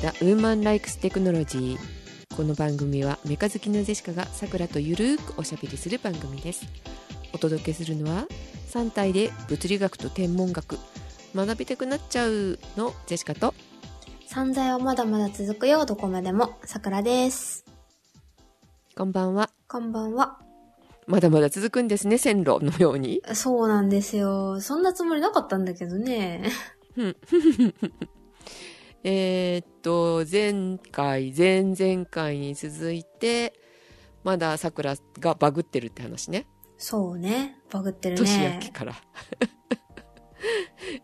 The Woman Likes Technology この番組はメカ好きのジェシカがさくらとゆるーくおしゃべりする番組ですお届けするのは3体で物理学と天文学学びたくなっちゃうのジェシカと散財はまだまだ続くよ、どこまでも。さくらです。こんばんはこんばんは。まだまだ続くんですね線路のようにそうなんですよ。そんなつもりなかったんだけどね。えーっと前回前々回に続いてまださくらがバグってるって話ねそうね。バグってる年明ねけ。から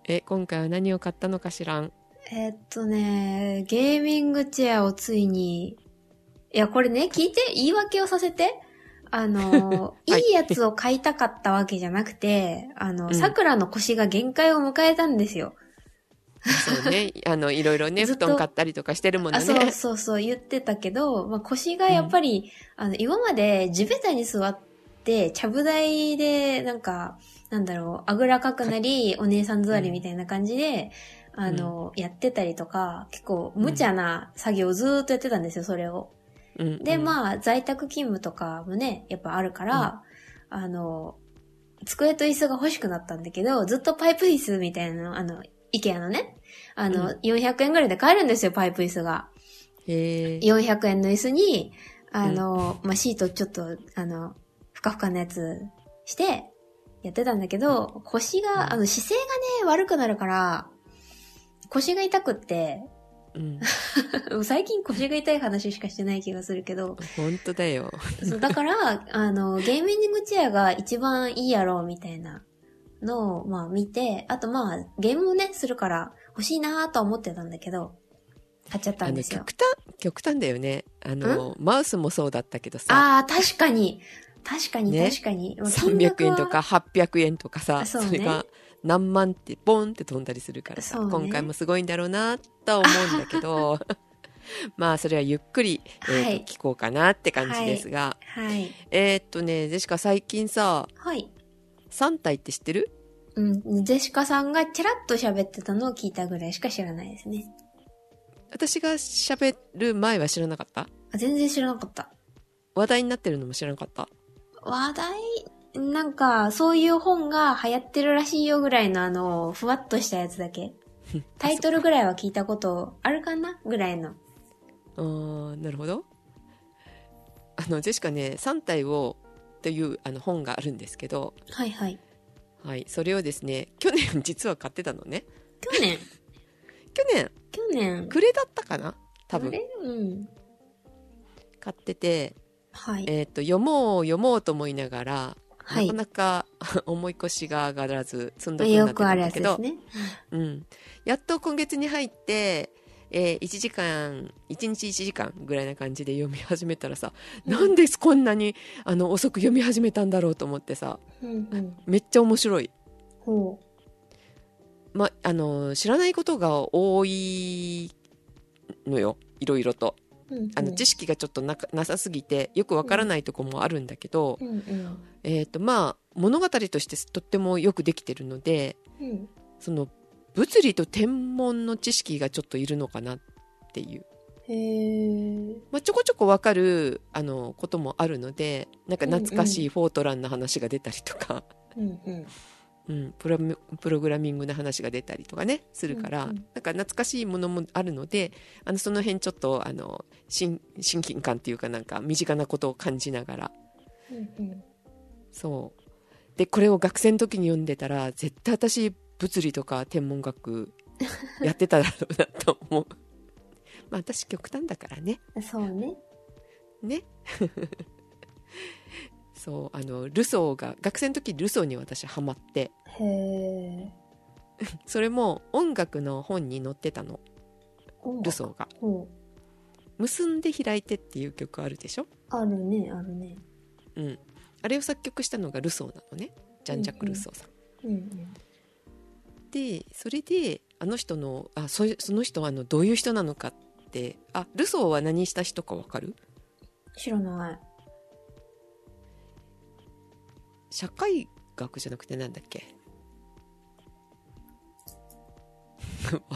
え今回は何を買ったのかしらん？えーっとね、ゲーミングチェアをついに、いや、これね、聞いて、言い訳をさせて。あの、はいいいやつを買いたかったわけじゃなくて、あの、うん桜の腰が限界を迎えたんですよ。そうね。あのいろいろね布団買ったりとかしてるもんね。あ、そうそうそう、言ってたけど、まあ、腰がやっぱり、あの、今まで地べたに座って、ちゃぶ台で、なんか、なんだろう、あぐらかくなり、お姉さん座りみたいな感じで、あの、やってたりとか、結構無茶な作業をずーっとやってたんですよ、それを。うんで、あまあ、在宅勤務とかもね、やっぱあるから、あの、机と椅子が欲しくなったんだけど、ずっとパイプ椅子みたいなの、あの、イケアのね、あの、う400円ぐらいで買えるんですよ、パイプ椅子が。へえ400円の椅子に、あの、まあ、シートちょっと、あの、ふかふかなやつして、やってたんだけど、腰が、あの、姿勢がね、悪くなるから、腰が痛くって、うん。最近腰が痛い話しかしてない気がするけど、本当だよ。そうだから、あの、ゲーミングチェアが一番いいやろうみたいなのを、まあ見て、あとまあ、ゲームもね、するから欲しいなとは思ってたんだけど、買っちゃったんですよ。極。端極端だよね。あのマウスもそうだったけどさ。ああ、確かに。確かに、ね？確かに。まあ金額300は円とか800円とかさそうね。それが何万ってボンって飛んだりするからさ、ね。今回もすごいんだろうなとは思うんだけど。まあそれはゆっくり、えーとはい。聞こうかなって感じですが、はい。えーっとねジェシカ最近さはい。3体って知ってる？うん。ジェシカさんがチラッと喋ってたのを聞いたぐらいしか知らないですね。私が喋る前は知らなかった？あ全然知らなかった。話題になってるのも知らなかった？話題なんか、そういう本が流行ってるらしいよぐらいのあの、ふわっとしたやつだけ。タイトルぐらいは聞いたことあるかな？ぐらいの。あーなるほどあのジェシカね3体をというあの本があるんですけど、はいはい。はい、それをですね去年実は買ってたのね。去年？去年？去年。暮れだったかな？多分。うん。買ってて、はい。えー、と読もう読もうと思いながら、はい。なかなか 重い腰が上がらず積んどくになってよくあるたんだけど、やつですね。うん、やっと今月に入って、えー1時間1日1時間ぐらいな感じで読み始めたらさ、なんでこんなにあの遅く読み始めたんだろうと思ってさうんうん。めっちゃ面白い、ほま、あの知らないことが多いのよいろいろとう。うんうんあの知識がちょっとなかなさすぎてよくわからないとこもあるんだけど、うんうん。えーとまあ、物語としてとってもよくできてるのでうん。その物理と天文の知識がちょっといるのかなっていう、へー。まあ、ちょこちょこわかるあのこともあるのでなんか懐かしいフォートランの話が出たりとか、うんうん。うん、プロムプログラミングの話が出たりとかねするから、うんうんなんか懐かしいものもあるのであのその辺ちょっとあの親親近感っていうかなんか身近なことを感じながらうんうん。そうでこれを学生の時に読んでたら絶対私物理とか天文学やってただろうなと思う。まあ私極端だからね。そうね。ね。そうあのルソーが学生の時ルソーに私ハマって。へー。それも音楽の本に載ってたの。おルソーが。ほ「結んで開いて」っていう曲あるでしょ？う。あるね、あるね。うん。あれを作曲したのがルソーなのね。ジャン・ジャック・ルソーさんうんうん。でそれであの人のあそその人はあのどういう人なのかってあルソーは何した人かわかる？知らない。社会学じゃなくてなんだっけ？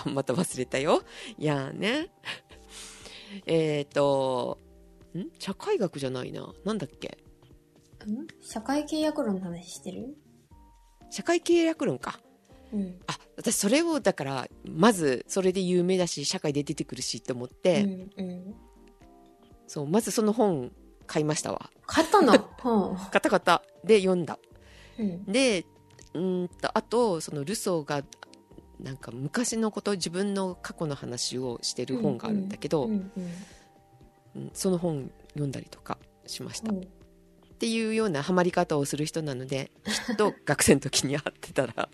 また忘れたよ。いやーね。えっ、と、ん？社会学じゃないな。なんだっけ？ん？社会契約論の話してる？社会契約論か。うん。あ、私それを、だから、まず、それで有名だし、社会で出てくるしって思って、うんうん。そう、まずその本買いましたわ。買ったの？ほ買った買った。で、読んだ。う。うん。で、うーんと、あと、そのルソーが、なんか昔のこと、自分の過去の話をしてる本があるんだけど、うんその本読んだりとかしました。うん。っていうようなハマり方をする人なので、きっと学生の時に会ってたら、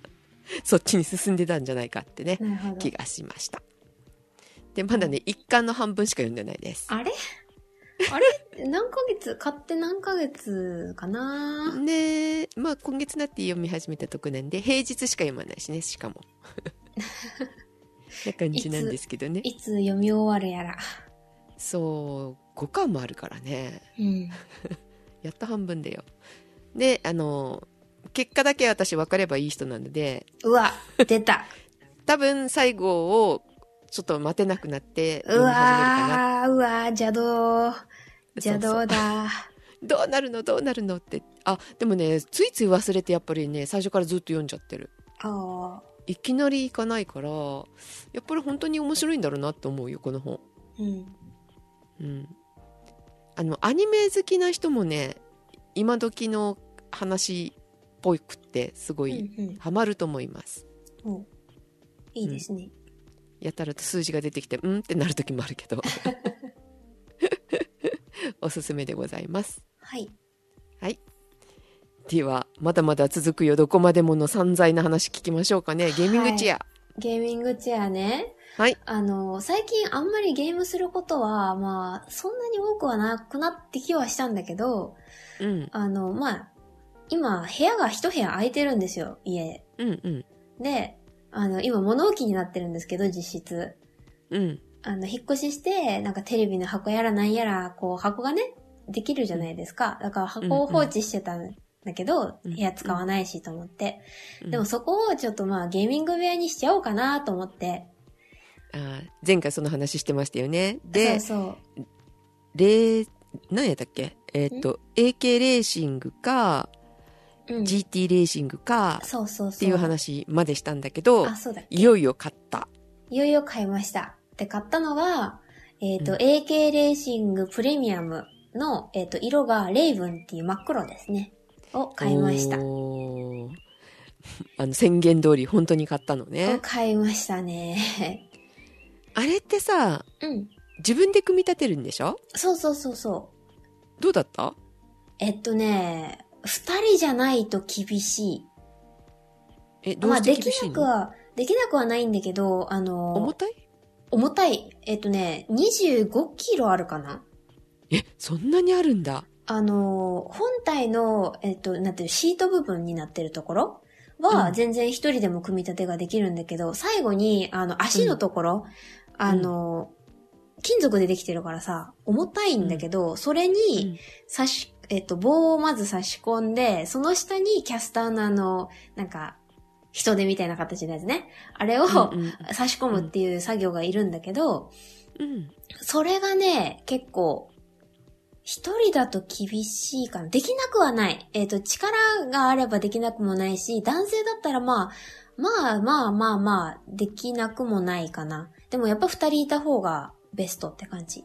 そっちに進んでたんじゃないかってね、気。がしました。で、まだね、一巻の半分しか読んでないです。あれ？あれ？何ヶ月？買って何ヶ月かな？で、まあ今月になって読み始めたとこなんで、平日しか読まないしね、しかも。な感じなんですけどね。いつ読み終わるやら。そう、5巻もあるからね。うん。やっと半分だよ。で、あの、結果だけ私分かればいい人なので、うわ、出た。多分最後をちょっと待てなくなってう。わー、うわー、邪道。邪道だ。どうなるの？どうなるのって。あ、でもね、ついつい忘れてやっぱりね、最初からずっと読んじゃってる。ああ。いきなり行かないから、やっぱり本当に面白いんだろうなと思うよ、この本。うん。うん。あの、アニメ好きな人もね、今時の話っぽくって、すごいうんうんハマると思います。おいいですね。やたらと数字が出てきて、うんってなる時もあるけど。おすすめでございます。はい。はい。では、まだまだ続くよ。どこまでもの散財な話聞きましょうかね。ゲーミングチェア。ゲーミングチェアね。はい。あの、最近あんまりゲームすることは、まあ、そんなに多くはなくなってきはしたんだけど、うん。あの、まあ、今、部屋が一部屋空いてるんですよ、家。うんうん。で、あの、今物置になってるんですけど、実質。うん。あの、引っ越しして、なんかテレビの箱やらなんやら、こう、箱がね、できるじゃないですか。だから箱を放置してたんだけど、うん部屋使わないしと思って。うんでもそこをちょっとまあ、ゲーミング部屋にしちゃおうかなと思って。あー前回その話してましたよね。で、そうそう。レー、何やったっけ？えーっと、AK レーシングか、うん。GT レーシングか、そうそうそう。っていう話までしたんだけどあ、、そうだっけいよいよ買った。いよいよ買いました。で、買ったのが、えっ、と、うん AK レーシングプレミアムの、えっ、と、色がレイブンっていう真っ黒ですね。を買いました。あの、宣言通り本当に買ったのをね。買いましたね。あれってさ、うん。自分で組み立てるんでしょ？そうそうそうそう。どうだった？えっとね、二人じゃないと厳しい。え、どうまあ、できして厳しいの、なくは、できなくはないんだけど、あの、重たい？重たい。えっとね、25キロあるかな？え、そんなにあるんだ？あの、本体の、えっと、なんていう、シート部分になってるところ？うん。は、全然一人でも組み立てができるんだけど、最後に、あの、足のところ、あの、金属でできてるからさ、重たいんだけど、それに、差し、えっと、棒をまず差し込んで、その下にキャスターのあの、なんか、人手みたいな形のやつね。あれを差し込むっていう作業がいるんだけど、うん。それがね、結構、一人だと厳しいかな。できなくはない。えっ、と、力があればできなくもないし、男性だったらまあ、まあまあまあまあ、できなくもないかな。でもやっぱ二人いた方がベストって感じ。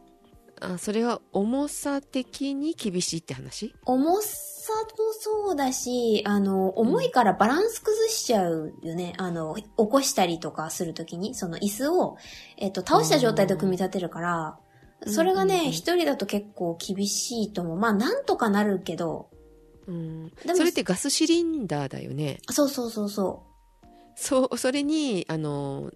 あ、それは重さ的に厳しいって話？重さもそうだし、あの、重いからバランス崩しちゃうよね。あの、起こしたりとかするときに、その椅子を、えっ、と、倒した状態で組み立てるから、それがね、うんうんうん一人だと結構厳しいと思う。まあ、なんとかなるけど、うん。でもそれってガスシリンダーだよね。そうそうそうそそう、それに、あの、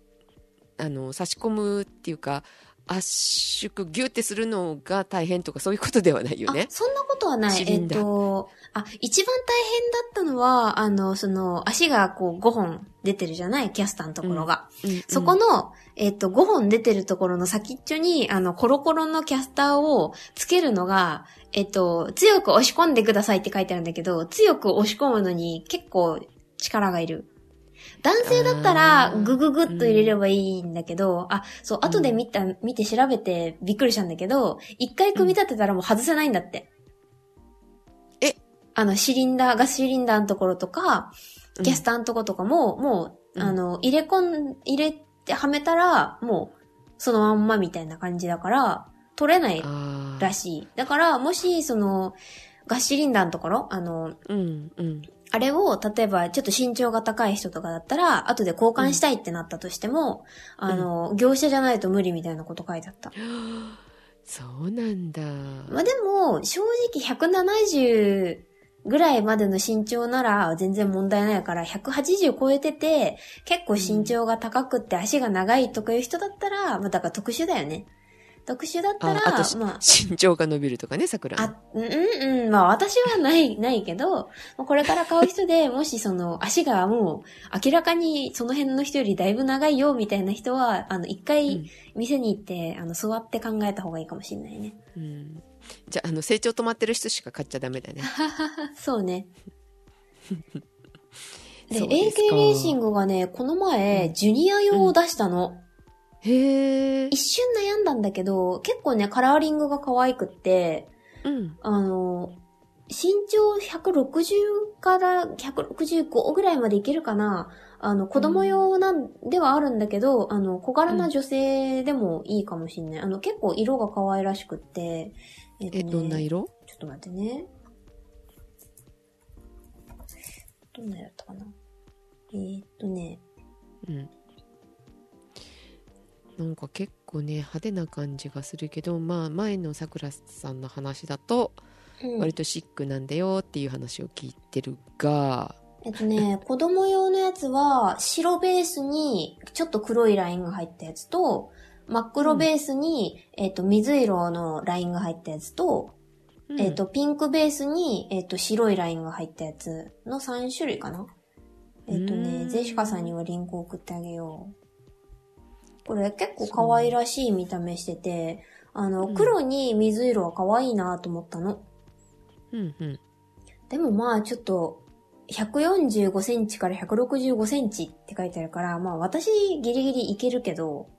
あの、差し込むっていうか、圧縮、ギュってするのが大変とかそういうことではないよう。ねあ、。そんなことはない。えっ、と、あ、一番大変だったのは、あの、その、足がこう5本出てるじゃない？キャスターのところが。うんそこの、えっ、と、5本出てるところの先っちょに、あの、コロコロのキャスターをつけるのが、えっ、と、強く押し込んでくださいって書いてあるんだけど、強く押し込むのに結構力がいる。男性だったらあ、ーグググっと入れればいいんだけど、あ、そう、後で見た、見て調べてびっくりしたんだけど、一回組み立てたらもう外せないんだって。え？あの、シリンダー、ガスシリンダーのところとか、キャスターのところとかも、もう、うん。あの、入れ込ん、入れてはめたら、もう、そのまんまみたいな感じだから、取れないあらしい。だから、もし、その、ガスシリンダーのところ、あの、ーうん、うん。あれを、例えば、ちょっと身長が高い人とかだったら、後で交換したいってなったとしても、あの、業者じゃないと無理みたいなこと書いてあった。そうなんだ。まあでも、正直170ぐらいまでの身長なら全然問題ないから、180超えてて、結構身長が高くって足が長いとかいう人だったら、まあだから特殊だよね。特殊だったら、ああとし、まあ、身長が伸びるとかね、桜の。あ、うんうんうん、まあ私はない、ないけど、まあこれから買う人で、もしその足がもう明らかにその辺の人よりだいぶ長いよみたいな人は、あの一う回ん店に行って、あの座って考えた方がいいかもしれないね。うんじゃあ、あの、成長止まってる人しか買っちゃダメだね。そうね。で、AK レーシングがね、この前、ジュニア用を出したの。へえ。一瞬悩んだんだけど、結構ね、カラーリングが可愛くって、うん。あの、身長160から165ぐらいまでいけるかなあの、子供用なんではあるんだけど、あの、小柄な女性でもいいかもしんない。あの、結構色が可愛らしくって。えっとえ、ねどんな色？ちょっと待ってね。どんなやったかな？えー、っとね、うん。なんか結構ね、派手な感じがするけど、まあ、前のさくらさんの話だと、うん。割とシックなんだよっていう話を聞いてるが、えっとね、子供用のやつは、白ベースにちょっと黒いラインが入ったやつと、真っ黒ベースに、えっと、水色のラインが入ったやつと、うん。えっと、ピンクベースに、えっと、白いラインが入ったやつの3種類かな。えっとうね、んゼシカさんにはリンクを送ってあげよう。これ結構可愛らしい見た目してて、あの、うん黒に水色は可愛いなと思ったの。うんうん。でもまあちょっと、145センチから165センチって書いてあるから、まあ私ギリギリいけるけど、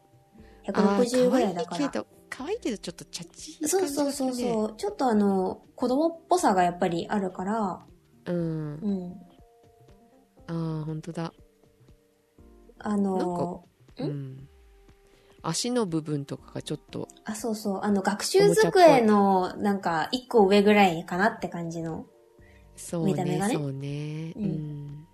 160ぐらいだから。可愛いけど、可愛いけどちょっとチャッチいそうそうそうそう。ちょっとあの、子供っぽさがやっぱりあるから、う。うん。うん。ああ、本当だ。あの、ん？うん。足の部分とかがちょっと、あ、そうそう。あの、学習机のなんか一個上ぐらいかなって感じの。そうね、見た目がねそうね。ううんん。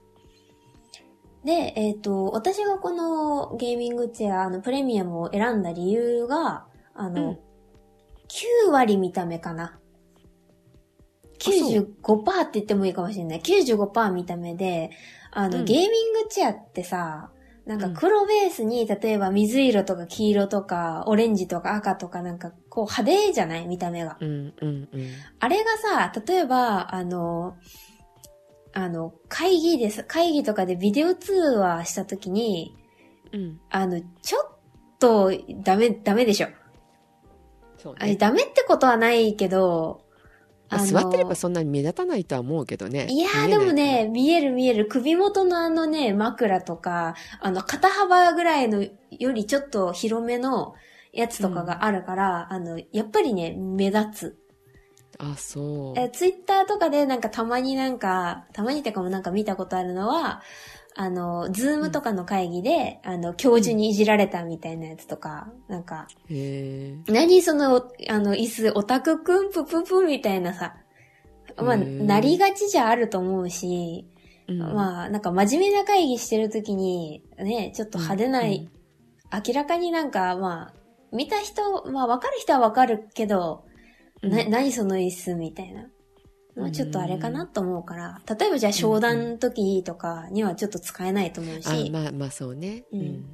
で、えっ、と、私がこのゲーミングチェア、あの、プレミアムを選んだ理由が、あの、うん9割見た目かな。そう95%って言ってもいいかもしれない。95%見た目で、あの、うんゲーミングチェアってさ、なんか黒ベースに、例えば水色とか黄色とか、オレンジとか赤とかなんか、こう派手じゃない？見た目が。うん、うん、うん。あれがさ、例えば、あの、あの、会議です、会議とかでビデオ通話したときに、うん。あの、ちょっと、ダメ、ダメでしょ。あれ、そうね。ダメってことはないけど、まあ座ってればそんなに目立たないとは思うけどね。いやーでもね、見える見える。首元のあのね、枕とか、あの、肩幅ぐらいのよりちょっと広めのやつとかがあるから、あの、やっぱりね、目立つ。あ、そう。え、ツイッターとかでなんかたまになんか、たまにってかもなんか見たことあるのは、あの、ズームとかの会議で、あの、教授にいじられたみたいなやつとか、なんか、へえ。何その、あの、椅子、オタクくんぷぷぷみたいなさ。まあ、なりがちじゃあると思うし、うんまあ、なんか真面目な会議してるときに、ね、ちょっと派手ない、明らかになんか、まあ、見た人、まあ、わかる人はわかるけど、な、うん何その椅子みたいな。まあ、ちょっとあれかなと思うから、例えばじゃあ商談の時とかにはちょっと使えないと思うし、あ、まあまあそうね。うんうん。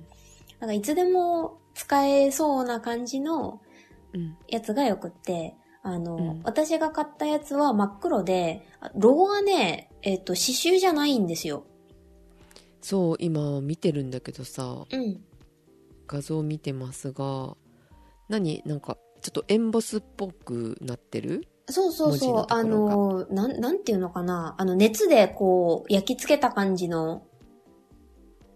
なんかいつでも使えそうな感じのうん。やつがよくって、あの、うん私が買ったやつは真っ黒で、あロゴがね、えっ、と、刺繍じゃないんですよ。そう、今見てるんだけどさ、うん。画像見てますが、何？なんか、ちょっとエンボスっぽくなってる？そうそうそう。あのなん、なんていうのかな。あの、熱でこう、焼き付けた感じの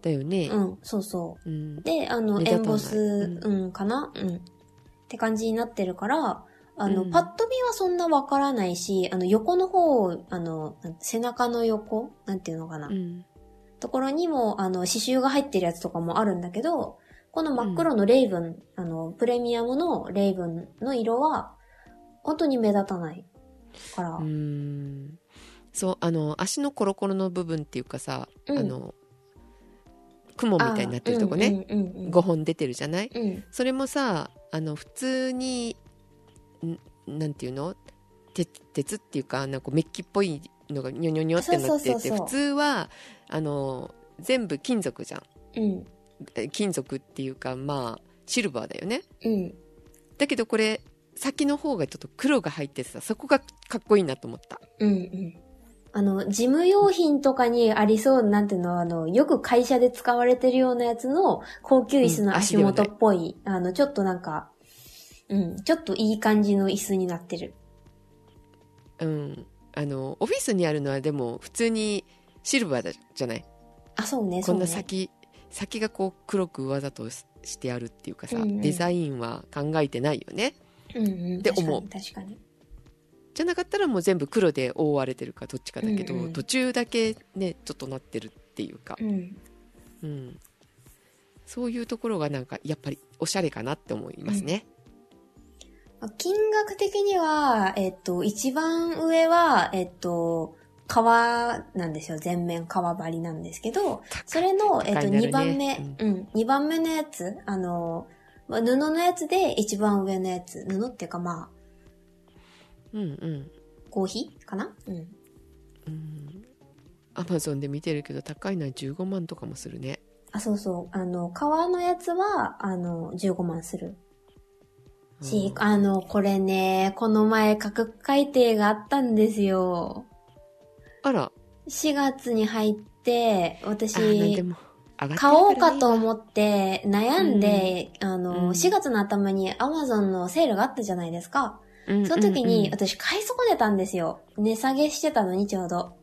だよね。うん、そうそう。うん。で、あの、エンボス、ううん、かな？うん。って感じになってるから、あの、うんパッと見はそんなわからないし、あの、横の方、あの、背中の横？なんていうのかな、うん。ところにも、あの、刺繍が入ってるやつとかもあるんだけど、この真っ黒のレイブン、あの、プレミアムのレイブンの色は、本当に目立たない。から、うーん。そうあの足のコロコロの部分っていうかさ、うん。あの雲みたいになってるとこね、うんうんうんうん。5本出てるじゃない？うん。それもさあの普通にんなんていうの？鉄鉄っていうかなんかメッキっぽいのがニョニョニョってなってて普通はあの全部金属じゃん。うん。え金属っていうかまあシルバーだよね。うん。だけどこれ先の方がちょっと黒が入ってさそこがかっこいいなと思ったうんうん。あの、事務用品とかにありそう、なんていうの、あの、よく会社で使われてるようなやつの高級椅子の足元っぽい、あの、ちょっとなんか、うん、ちょっといい感じの椅子になってる。うん、あのオフィスにあるのはでも普通にシルバーだじゃない？あ、そうね、こそうんね。な先、先がこう黒くわざとしてあるっていうかさ、うんうんデザインは考えてないよねうんうん。って思う。確かに、確かに。じゃなかったらもう全部黒で覆われてるかどっちかだけど、うんうん。途中だけねちょっとなってるっていうか、うん。うん、そういうところがなんかやっぱりおしゃれかなって思いますね、まあ金額的には、えっと、一番上は、えっと、革なんですよ。全面革張りなんですけど、それの、えっと、高いなるね。2番目、うん、2番目のやつ、あの、まあ布のやつで一番上のやつ、布っていうかまあ、うんうん合皮かな？うん。うんアマゾンで見てるけど高いのは15万とかもするねあ、そうそう。あの、革のやつは、あの、15万する。し、あの、これね、この前価格改定があったんですよ。あら4月に入って、あなんで私、も買おうかと思って悩んで、あの、うん。4月の頭に Amazon のセールがあったじゃないですか。うん。その時にうんうん私買い損ねたんですよ。値下げしてたのにちょうど。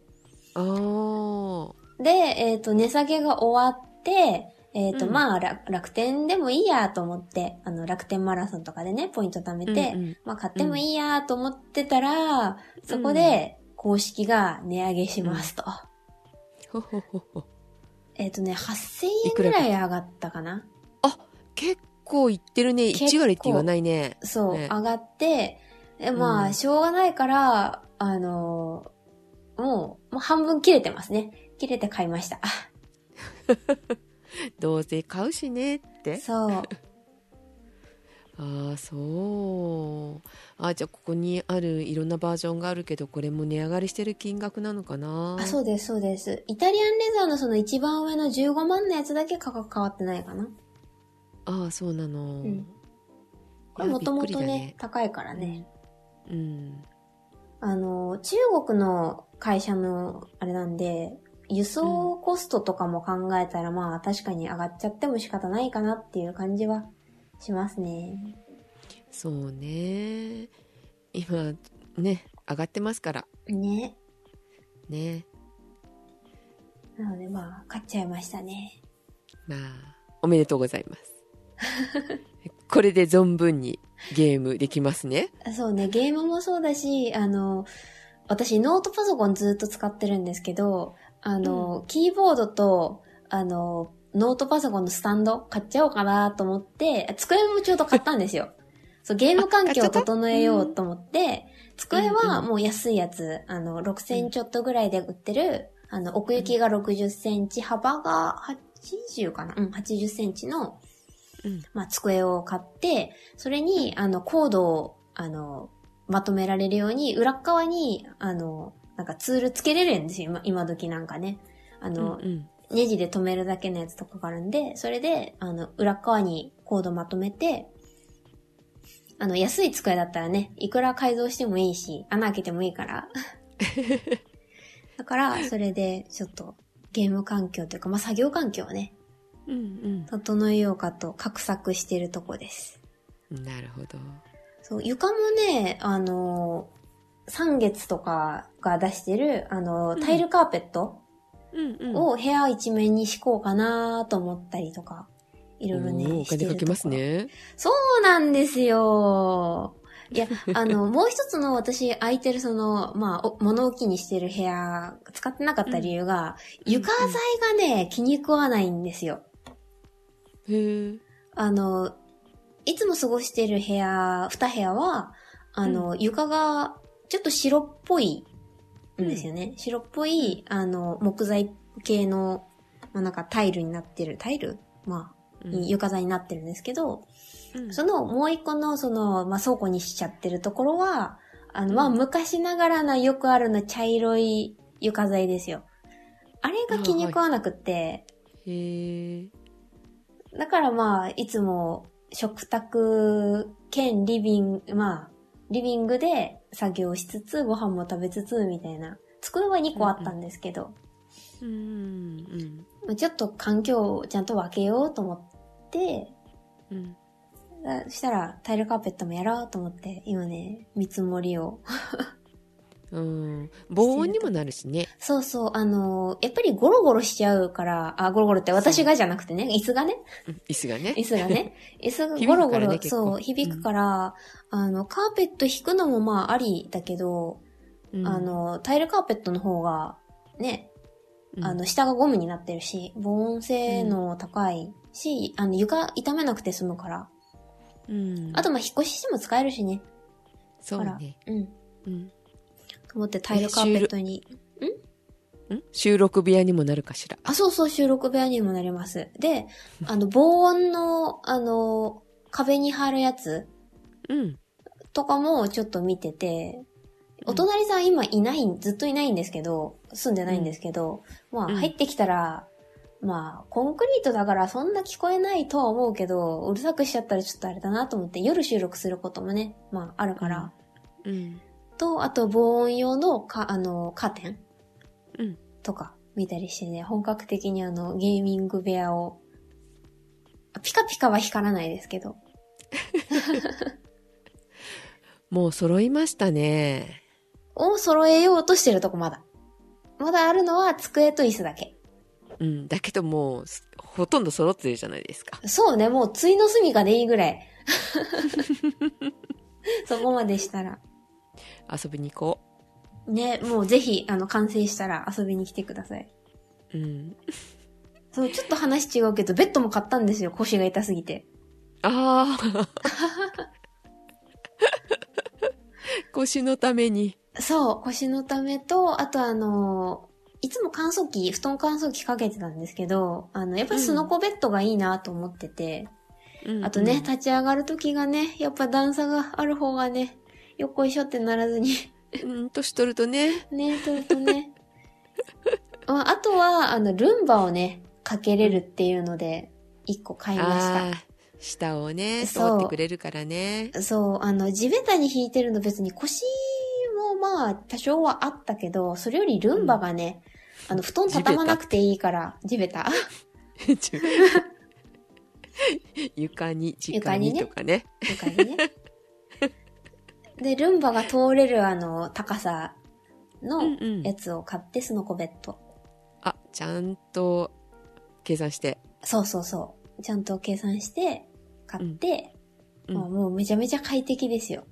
で、えっ、と、値下げが終わって、えっ、と、うん。まあ楽、楽天でもいいやと思って、あの、楽天マラソンとかでね、ポイント貯めて、うんうん。まあ、買ってもいいやと思ってたら、そこで、公式が値上げしますと。ほほほほえっ、とね、8000円ぐらい上がったかな。結構いってるね。結構。1割って言わないね。そう、ね。上がって、えまあ、うん。しょうがないから、あのーもう、もう半分切れてますね。切れて買いました。どうせ買うしねって。そう。ああそう。あじゃあここにあるいろんなバージョンがあるけどこれも値上がりしてる金額なのかな？あ、そうです、そうです。イタリアンレザーのその一番上の15万のやつだけ価格変わってないかな。ああそうなの、うん。これもともとね高いからね。うん。あの、中国の会社のあれなんで、輸送コストとかも考えたら、まあ確かに上がっちゃっても仕方ないかなっていう感じはしますね。そうね今ね上がってますからね。ねなのでまあ、買っちゃいましたね。まあおめでとうございます これで存分にゲームできますねそうね、ゲームもそうだし、あの、私ノートパソコンずっと使ってるんですけど、あの、キーボードと、あの、ノートパソコンのスタンド買っちゃおうかなと思って、机もちょうど買ったんですよ。そう、ゲーム環境を整えようと思って、机はもう安いやつ、あの、6000ちょっとぐらいで売ってる、あの、奥行きが60センチ、幅が80かな？うん、80センチの、うん。まあ、机を買って、それに、あの、コードを、あの、まとめられるように、裏っ側に、あの、なんかツールつけれるんですよ、今今時なんかね。あの、うんうんネジで留めるだけのやつとかがあるんで、それで、あの、裏っ側にコードまとめて、あの、安い机だったらね、いくら改造してもいいし、穴開けてもいいから。だから、それで、ちょっと、ゲーム環境というか、まあ、作業環境をね、うん整えようかと、画策してるとこです。うんなるほどそう、床もね、あの、三月とかが出してる、あの、タイルカーペット、うんうん。を部屋一面に敷こうかなと思ったりとか、いろいろね、お金かけます。ね。そうなんですよ。いや、あの、もう一つの私空いてるその、まあ、お物置にしてる部屋、使ってなかった理由が、うん床材がね、気に食わないんですよ。へえ。あの、いつも過ごしてる部屋、二部屋は、あの、床がちょっと白っぽいんですよね。白っぽい、あの、木材系の、まあ、なんかタイルになってる、タイル？まあ、うん。床材になってるんですけど、うん。そのもう一個のその、まあ、倉庫にしちゃってるところは、あの、まあ、うん昔ながらのよくあるの茶色い床材ですよ。あれが気に食わなくって、へえ。だからまあ、いつも食卓兼リビング、まあ、リビングで作業しつつ、ご飯も食べつつ、みたいな。机は2個あったんですけど、うんうんまあちょっと環境をちゃんと分けようと思って、うん。だそしたらタイルカーペットもやろうと思って、今ね、見積もりを。うん。防音にもなるしね。そうそう、あのやっぱりゴロゴロしちゃうから、あ、ゴロゴロって私がじゃなくてね、椅子がね、うん椅子がね。椅子がね、椅子がゴロゴロ、ねそう、響くから、あの、カーペット引くのもまあありだけど、うんあ、の、タイルカーペットの方が、ね、あの、、下がゴムになってるし、防音性能高いし、あの、床傷めなくて済むから。うん。あと、まあ、引っ越ししても使えるしね。そうね。うん。うん。と思ってタイルカーペットに。ん？収録部屋にもなるかしら？あ、そうそう、収録部屋にもなります。で、あの、防音の、あの、壁に貼るやつうん。とかもちょっと見てて、うんお隣さん今いない、ずっといないんですけど、住んでないんですけど、まうんあ入ってきたら、まあ、コンクリートだからそんな聞こえないとは思うけど、うるさくしちゃったらちょっとあれだなと思って、夜収録することもね、まああるから、うん。と、あと防音用のか、あの、カーテンうん。とか見たりしてね、本格的にあの、ゲーミング部屋を、ピカピカは光らないですけど、もう揃いましたね。を揃えようとしてるとこまだ。まだあるのは机と椅子だけ。うん。だけどもう、すほとんど揃ってるじゃないですか。そうね、もう、ついの住みかでいいぐらい。そこまでしたら。遊びに行こね、もうぜひ、あの、完成したら遊びに来てください。う。うん。そう、ちょっと話違うけど、ベッドも買ったんですよ、腰が痛すぎて。ああ。腰のために。そう、腰のためと、あとあの、いつも乾燥機、布団乾燥機かけてたんですけど、あの、やっぱりスノコベッドがいいなと思ってて、うんあとね、立ち上がる時がね、やっぱ段差がある方がね、よっこいしょってならずに、うん、年取るとね。ね、取るとね。まああとは、あの、ルンバをね、かけれるっていうので、一個買いました。下をね、通そうってくれるからね。そう、あの、地べたに引いてるの別に腰もまあ多少はあったけど、それよりルンバがね、あの、布団畳まなくていいから、地べた。床に、直床にねにとかね。床にね。で、ルンバが通れるあの、高さのうんうんやつを買って、スノコベッド。あ、ちゃんと計算して。そうそうそう。ちゃんと計算して、買って、うんまあもうめちゃめちゃ快適ですよ。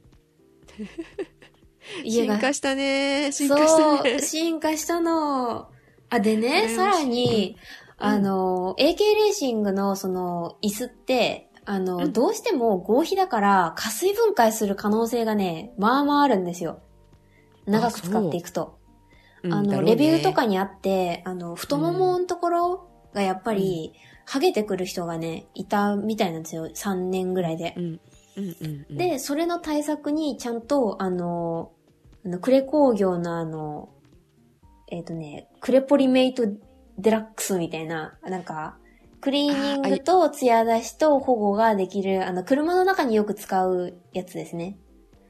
家 が進化したね。進化したねそう、。進化したの。あ、でね、さらに、あの、AK レーシングのその椅子って、あの、うんどうしても合皮だから、加水分解する可能性がね、まあまああるんですよ。長く使っていくと。うんあの、ねレビューとかにあって、あの、太もものところがやっぱり、剥げてくる人がね、いたみたいなんですよ。3年ぐらいで。で、それの対策にちゃんと、あの、あの、クレ工業のあの、えっ、とね、クレポリメイトデラックスみたいな、なんか、クリーニングとツヤ出しと保護ができる、あの、車の中によく使うやつですね。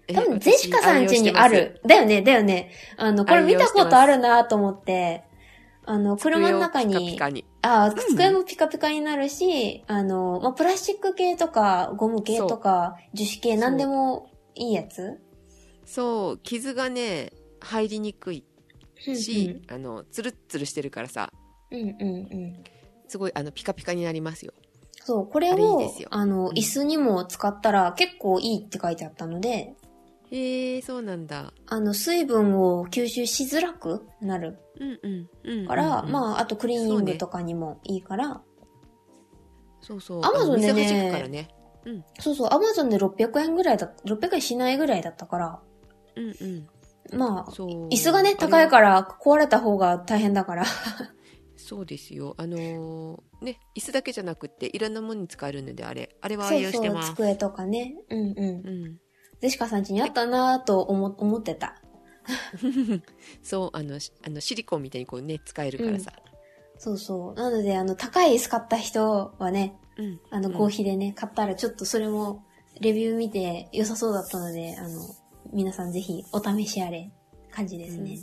え多分、ゼシカさん家にあ。私る。だよね、だよね。あの、これ見たことあるなと思って、あの、車の中に、カピカに。あ、机もピカピカになるし、あの、まあ、プラスチック系とか、ゴム系とか、樹脂系、なんでもいいやつ？そう、傷がね、入りにくい。し、あのツルッツルしてるからさうんうんうん。すごいあのピカピカになりますよ。そう、これあれいいあの、うん。椅子にも使ったら結構いいって書いてあったので、へえそうなんだ。あの、水分を吸収しづらくなる。うんうんうんから、まあ、あとクリーニングとかにもいいから、そうそう。Amazon でねあの水弾くからね。うん。そうそう、アマゾンで600円ぐらいだ、600円しないぐらいだったから、うんうん。まあ、椅子がね、高いから壊れた方が大変だから。そうですよあのーね椅子だけじゃなくっていろんなものに使えるのであれあれはそうそう、愛用してます机とかね。うんうん。うんゼシカさん家にあったなぁと思思ってた。そうあのしあのシリコンみたいにこうね使えるからさ、そうそう。なので、あの、高い椅子買った人はね、うんあの、うん合皮でね、買ったらちょっとそれも、レビュー見て良さそうだったので、あの、皆さんぜひお試しあれ、感じですね。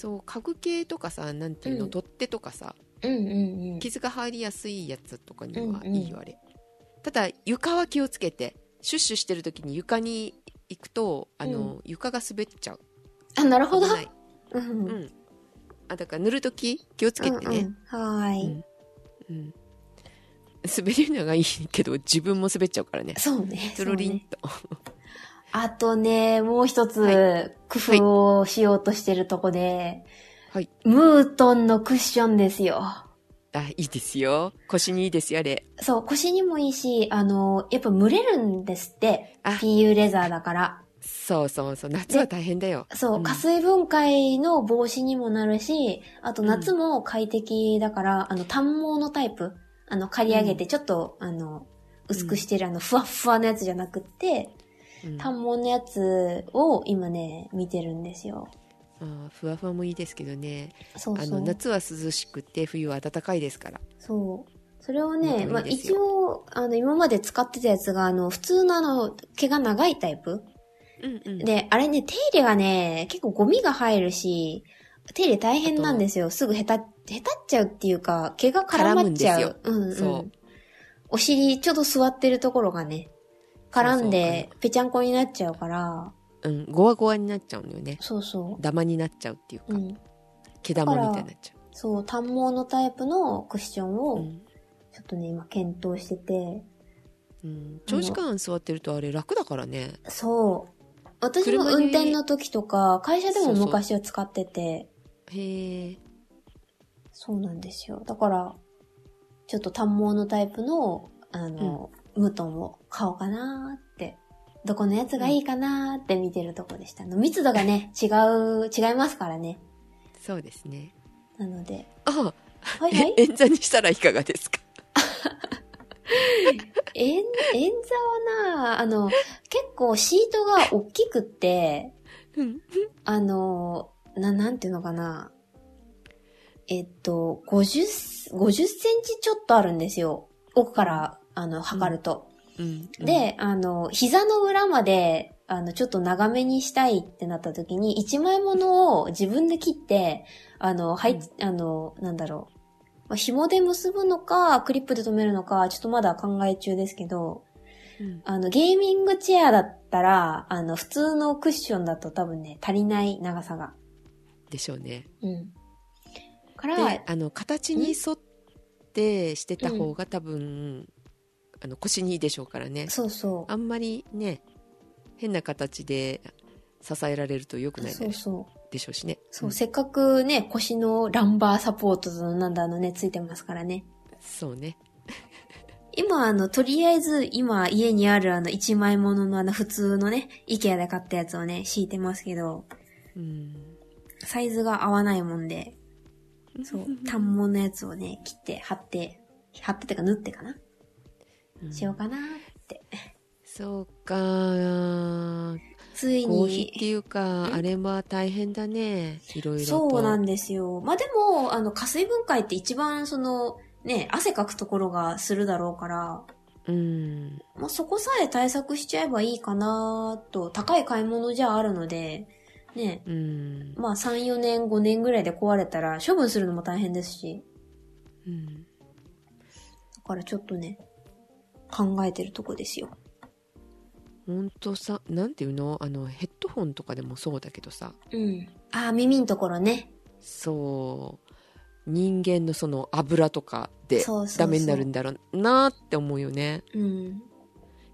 そう家具系とかさなんていうの、うん。取っ手とかさうんうんうん。傷が入りやすいやつとかにはうんうん。いいよあれ、ただ床は気をつけてシュッシュしてる時に床に行くとあの、床が滑っちゃう。あ、なるほど。うんうん。うん。あだから塗る時気をつけてね、うんうん。はーい、うん。うん。滑るのがいいけど自分も滑っちゃうからね。そうね。トロリンそうね。と、あとね、もう一つ、は工夫をしようとしてるとこで、はい。ムートンのクッションですよ。あいいですよ。腰にいいですよあれ。そう、腰にもいいし、あの、やっぱ蒸れるんですって。あ。PU レザーだから。そうそうそう。夏は大変だよ。そう、ん。加水分解の防止にもなるし、あと夏も快適だから、あの、単毛のタイプ、あの、刈り上げてちょっと、あの、薄くしてるあの、ふわっふわのやつじゃなくって、うん単毛のやつを今ね、見てるんですよ。あーふわふわもいいですけどねそうそう。あの夏は涼しくて冬は暖かいですからそう。それをね、まあ一よ応、あの、今まで使ってたやつが、あの、普通のあの、毛が長いタイプうんうんで、あれね、手入れがね、結構ゴミが入るし、手入れ大変なんですよ。すぐへた、へたっちゃうっていうか、毛が絡まっちゃう。絡うんうん。そうお尻、ちょうど座ってるところがね、絡んでそう、ぺちゃんこになっちゃうから、うん、ゴワゴワになっちゃうのよね。そうそダマになっちゃうっていうう。か、うん。毛玉みたいになっちゃそう、単毛のタイプのクッションう、を、うん。ちょっとね、今検討してて、うん、長時間座ってるとあれ楽だからね。そう。私も運転の時とか、会社でもそうそう。昔は使ってて、へえ。そうなんですよ。だから、ちょっと単毛のタイプの、あの、ムトンを買おうかなーって、どこのやつがいいかなーって見てるとこでした。密度がね、違う、違いますからね。そうですねなので、あはいはい。え演座にしたらいかがですか？演、演座はな、あの、結構シートが大きくって、うんあの、な、なんていうのかな。えっと、50、50センチちょっとあるんですよ。奥から、あの、測ると。うんで、あの、膝の裏まで、あの、ちょっと長めにしたいってなった時に、一枚物を自分で切って、あの、はい、あの、なんだろう。まあ、紐で結ぶのか、クリップで留めるのか、ちょっとまだ考え中ですけど、うんあの、ゲーミングチェアだったら、あの、普通のクッションだと多分ね、足りない長さが。でしょうねうん。から、であの形に沿ってしてた方が多分、あの腰にいいでしょうからねそうそあんまりね変な形で支えられると良くう。ないそうそう。でしょうしねそう、んせっかくね、腰のランバーサポートのなんだあのね、ついてますからね。そうね今、あの、とりあえず、今、家にあるあの、一枚物のあの、普通のね、イケアで買ったやつをね、敷いてますけど、うんサイズが合わないもんで、そう、単物のやつをね、切って、貼って、貼っててか縫ってかな、うんしようかなって。そうか。つい合皮ってに、いうかあれは大変だね。いろいろと。そうなんですよ。まあ、でも、あの、加水分解って一番その、ね、汗かくところがするだろうから、うん。まあ、そこさえ対策しちゃえばいいかなと、高い買い物じゃあるので、ね、うん。まあ3、4年、5年ぐらいで壊れたら処分するのも大変ですし、うん。だからちょっとね、考えてるとこですよ。ほんとさなんていうの？あのヘッドホ本とかでもそうだけどさ、うん。あー、耳のところね。そう、人間のその油とかでダメになるんだろうなって思うよね。うん。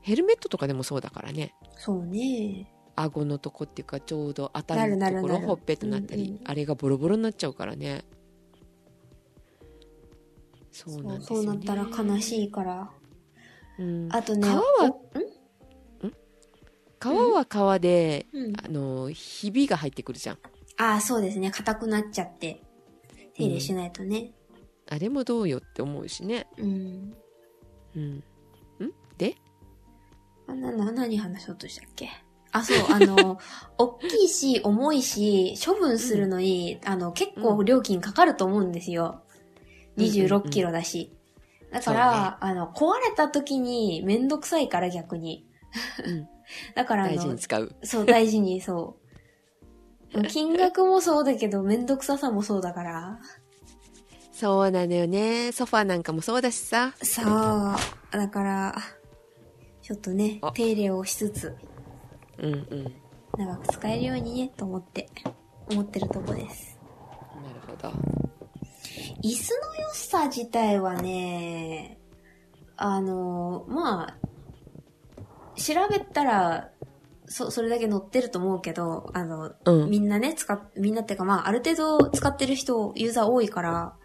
ヘルメットとかでもそうだからね。そうね。顎のとこっていうかちょうど当たるところなるなるなるほっぺとなったり、うんうんあれがボロボロになっちゃうからねそうなんですよ、ね、そうなったら悲しいから。うん、あとね、皮は皮は皮で、うん。あのひびが入ってくるじゃんああ、そうですね。硬くなっちゃって。手入れしないとね。あれもどうよって思うしねうん。うんん？で？あな、な、何話そうとしたっけ？あ、そう、あの、大きいし、重いし、処分するのに、あの、結構料金かかると思うんですよ。うん26キロだし。だから、あの、壊れた時にめんどくさいから逆に。うん だからあ大事にの、使うそう、大事に、そう。金額もそうだけど、めんどくささもそうだから。そうなのよねソファーなんかもそうだしさそう。だから、ちょっとねあ、手入れをしつつ、うんうん長く使えるようにね、と思って、思ってるとこです。なるほど椅子の良さ自体はね、あの、まあ、調べたら、そ、それだけ載ってると思うけど、あの、うん。みんなね、使っ、みんなっていうかまあ、ある程度使ってる人、ユーザー多いから、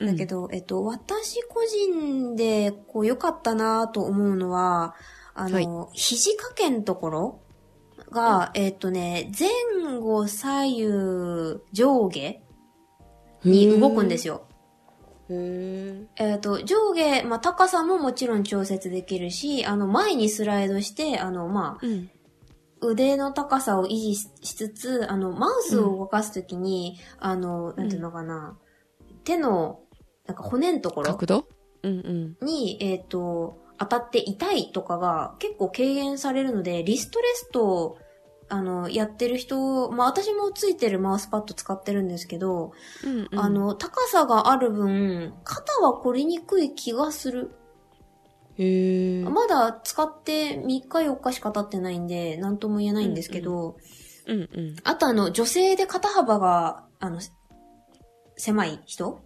だけど、えっと、私個人で、こう、良かったなと思うのは、あの、肘掛けんところが、えっとね、前後左右上下に動くんですよえっ、と、上下、まあ、高さももちろん調節できるし、あの、前にスライドして、あの、まあ、えうん。腕の高さを維持ししつつ、あの、マウスを動かすときに、あの、なんていうのかな、手の、なんか骨のところ角度？うんうん。に、えっ、と、当たって痛いとかが結構軽減されるので、リストレスト、あの、やってる人、まあ私もついてるマウスパッド使ってるんですけど、うんうん。あの、高さがある分、肩は凝りにくい気がする。へえまだ使って3日4日しか経ってないんで、なんとも言えないんですけど、うんうん。あとあの、女性で肩幅が、あの、狭い人？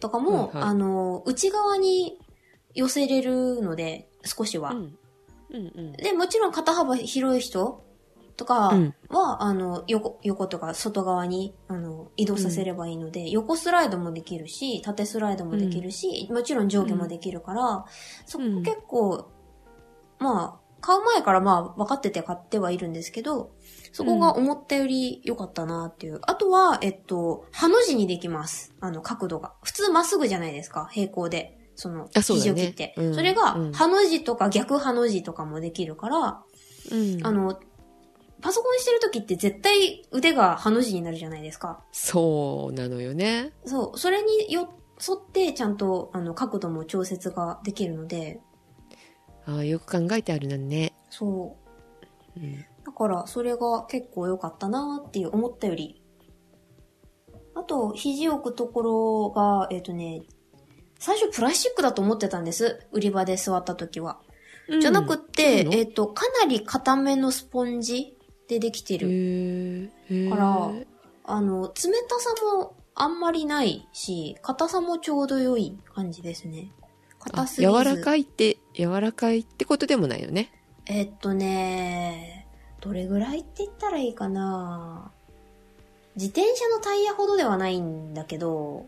とかも、はいはい。あの、内側に寄せれるので、少しは。うん。うんうん。で、もちろん肩幅広い人とかうんは、あの、横、横とか外側に、あの、移動させればいいので、横スライドもできるし、縦スライドもできるし、もちろん上下もできるから、そこうん結構、まあ、買う前からまあ分かってて買ってはいるんですけど、そこが思ったより良かったなっていう。あとは、えっと、ハの字にできます。あの、角度が。普通まっすぐじゃないですか、平行で。その、肘を切って。うんそれがうん、ハの字とか逆ハの字とかもできるから、うんあの、パソコンしてる時って絶対腕がハの字になるじゃないですか。そうなのよねそう。それによ、沿ってちゃんと、あの、角度も調節ができるので、ああよく考えてあるのねそう。うんだから、それが結構良かったなっていう思ったより。あと、肘置くところが、えっ、とね、最初プラスチックだと思ってたんです。売り場で座った時は。じゃなくって、えっ、と、かなり硬めのスポンジでできてる。からあの、冷たさもあんまりないし、硬さもちょうど良い感じですね。硬すぎず。柔らかいって柔らかいってことでもないよねえっとね、どれぐらいって言ったらいいかな自転車のタイヤほどではないんだけど、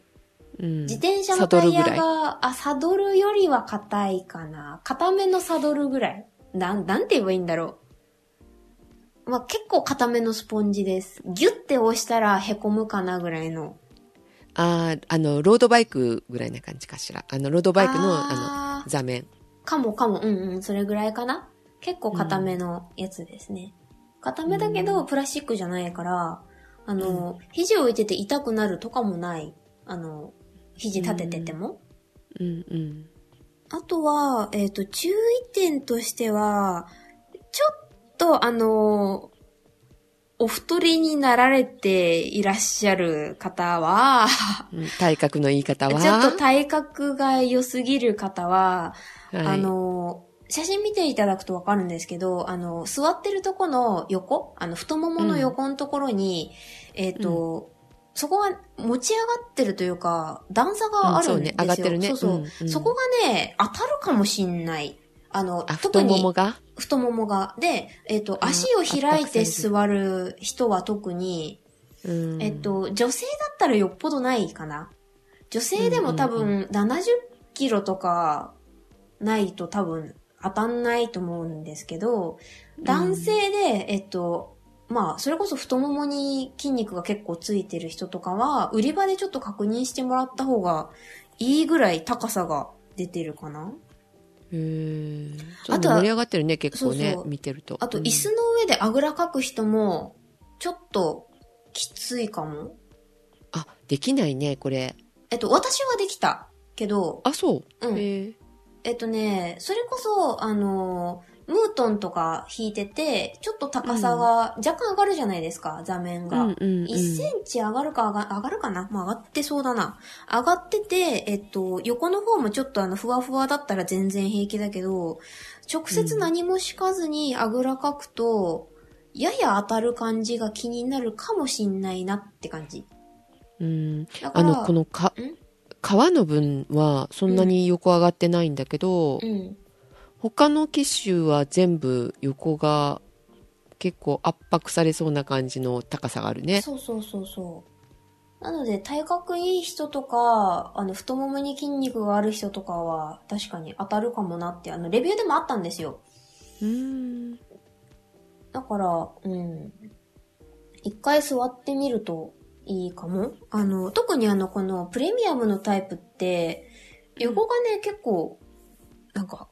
うん自転車のタイヤが、あ、サドルよりは硬いかな。硬めのサドルぐらい。なん、なんて言えばいいんだろう。まあ、結構硬めのスポンジです。ギュッて押したら凹むかなぐらいの。あああのロードバイクぐらいな感じかしらあのロードバイクのあの座面かもかも、うんうん、それぐらいかな。結構硬めのやつですね。硬めだけど、プラスチックじゃないから、あの、肘を置いてて痛くなるとかもない。あの、肘立ててても。うんうんあとは、えっ、と、注意点としては、ちょっと、あの、お太りになられていらっしゃる方は、うん体格の言い方は？ちょっと体格が良すぎる方は、はい。あの、写真見ていただくとわかるんですけど、あの、座ってるとこの横、あの、太ももの横のところに、えっ、と、そこが持ち上がってるというか、段差があるんですよ。うんそうね。上がってるね。そうそう。うんうん。そこがね、当たるかもしんない。あの、あ、太特にももが？太ももが。で、えっ、と、あ足を開いて座る人は特に、うん。えっと、女性だったらよっぽどないかな。女性でも多分70キロとかないと多分当たんないと思うんですけど、男性で、えっと、まあ、それこそ太ももに筋肉が結構ついてる人とかは、売り場でちょっと確認してもらった方がいいぐらい高さが出てるかな。へーあとは盛り上がってるね、結構ねそうそう見てると。あと、うん椅子の上であぐらかく人も、ちょっときついかも。あ、できないね、これ。えっと、私はできたけど、あ、そう。うんえっとね、それこそ、あの、ムートンとか引いてて、ちょっと高さが若干上がるじゃないですか、座面が。うんうんうん1センチ上がるか上が上がるかな？まあ上がってそうだな。上がってて、えっと、横の方もちょっとあの、ふわふわだったら全然平気だけど、直接何も敷かずにあぐらかくと、やや当たる感じが気になるかもしんないなって感じ。うん。だから、あの、このかん、皮の分はそんなに横上がってないんだけど、うん。他の機種は全部横が結構圧迫されそうな感じの高さがあるね。そうそうそうそう。なので、体格いい人とか、あの、太ももに筋肉がある人とかは、確かに当たるかもなって、あの、レビューでもあったんですよ。うん。だから、うん。一回座ってみるといいかも。あの、特にあの、このプレミアムのタイプって、横がね、結構、なんか、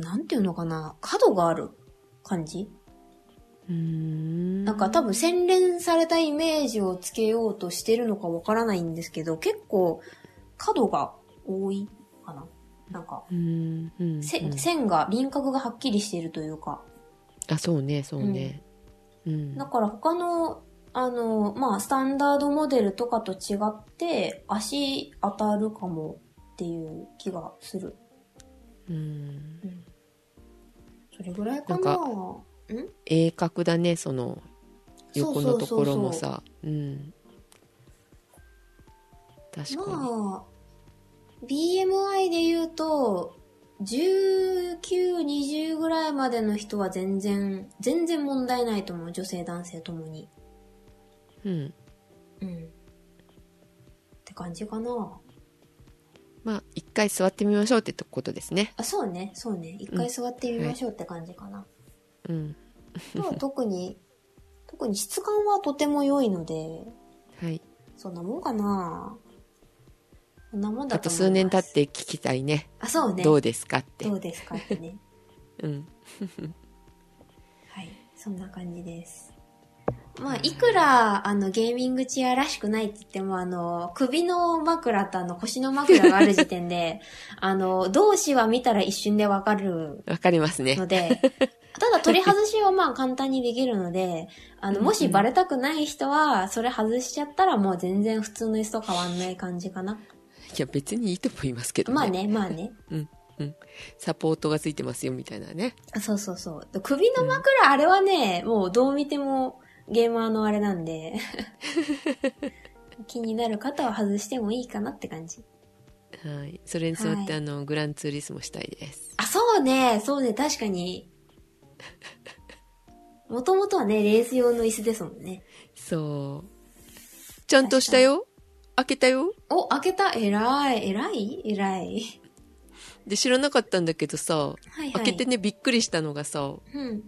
なんていうのかな、角がある感じ？うん。なんか多分洗練されたイメージをつけようとしてるのかわからないんですけど、結構角が多いかな？なんか、うん、線が、輪郭がはっきりしているというか。あ、そうね、そうね。うん。だから他の、あの、まあ、スタンダードモデルとかと違って、足当たるかもっていう気がする。うん。それぐらいかな。なん鋭角だね、その、横のところもさ。うん。確かに。まあ、BMI で言うと、19、20ぐらいまでの人は全然、全然問題ないと思う。女性、男性ともに。うん。うん。って感じかな。まあ、一回座ってみましょうってことですね。あ、そうね、そうね。一回座ってみましょうって感じかな。うん。まあ特に、特に質感はとても良いので、はい。そんなもんかな。そんなもんだあとと思います。数年経って聞きたいね。あ、そうね。どうですかってど。うですかってね。うん。はい。そんな感じです。まあ、いくら、あの、ゲーミングチェアらしくないって言っても、あの、首の枕とあの、腰の枕がある時点で、あの、同志は見たら一瞬でわかるわかりますねの。で、ただ取り外しはまあ簡単にできるので、あの、もしバレたくない人は、それ外しちゃったらもう全然普通の椅子と変わんない感じかな。いや、別にいいと思いますけどね。まあ。ね、まあね。うん。うん。サポートがついてますよ、みたいなね。あそうそうそう。首の枕、あれはね、もうどう見てもゲーマーのあれなんで、気になる方は外してもいいかなって感じ。はい。それに座って、はいあの、グランツーリスモしたいです。あ、そうね、そうね、確かに。もともとはね、レース用の椅子ですもんね。そう。ちゃんとしたよ開けたよお、開けた偉い、偉い？偉い。で、知らなかったんだけどさ、はいはい。開けてね、びっくりしたのがさ、うん。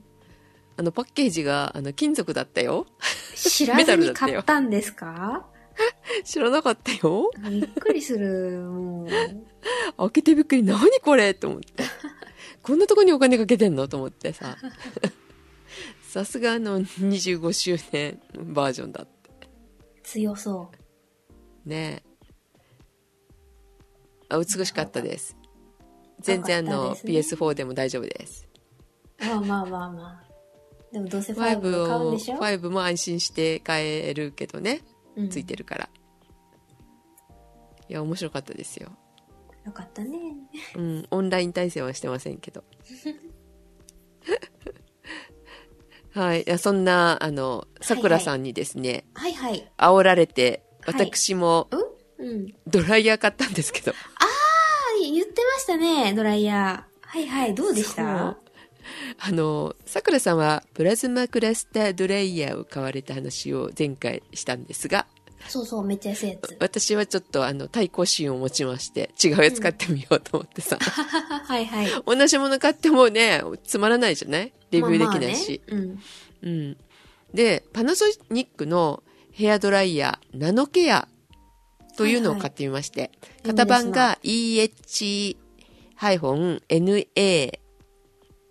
あの、パッケージが、あの、金属だったよ。知らメタずに買ったんですか？知らなかったよ。びっくりする、もう。開けてびっくり、何これと思って。こんなとこにお金かけてんのと思ってさ。さすがあの、25周年バージョンだって。強そう。ねあ、美しかったです。全然あの、よかったですね PS4 でも大丈夫です。まあまあまあまあ。でもどうせ5 5を買うんを、でしょ？5も安心して買えるけどね。うんついてるから。いや、面白かったですよ。よかったね。うん、オンライン対戦はしてませんけど。はい。いやそんな、あの、さくらさんにですね、はいはい。煽られて、はい私もうんうん。ドライヤー買ったんですけど、あ、言ってましたね、ドライヤー。はいはい、どうでした？あの、さくらさんはプラズマクラスタードライヤーを買われた話を前回したんですが、そうそう、めっちゃ安いやつ。私はちょっとあの対抗心を持ちまして、違うやつ買ってみようと思ってさ、はいはい。同じもの買ってもね、つまらないじゃない？レビューできないし。まあまあねうん。で、パナソニックのヘアドライヤーナノケアというのを買ってみまして、いはい型番が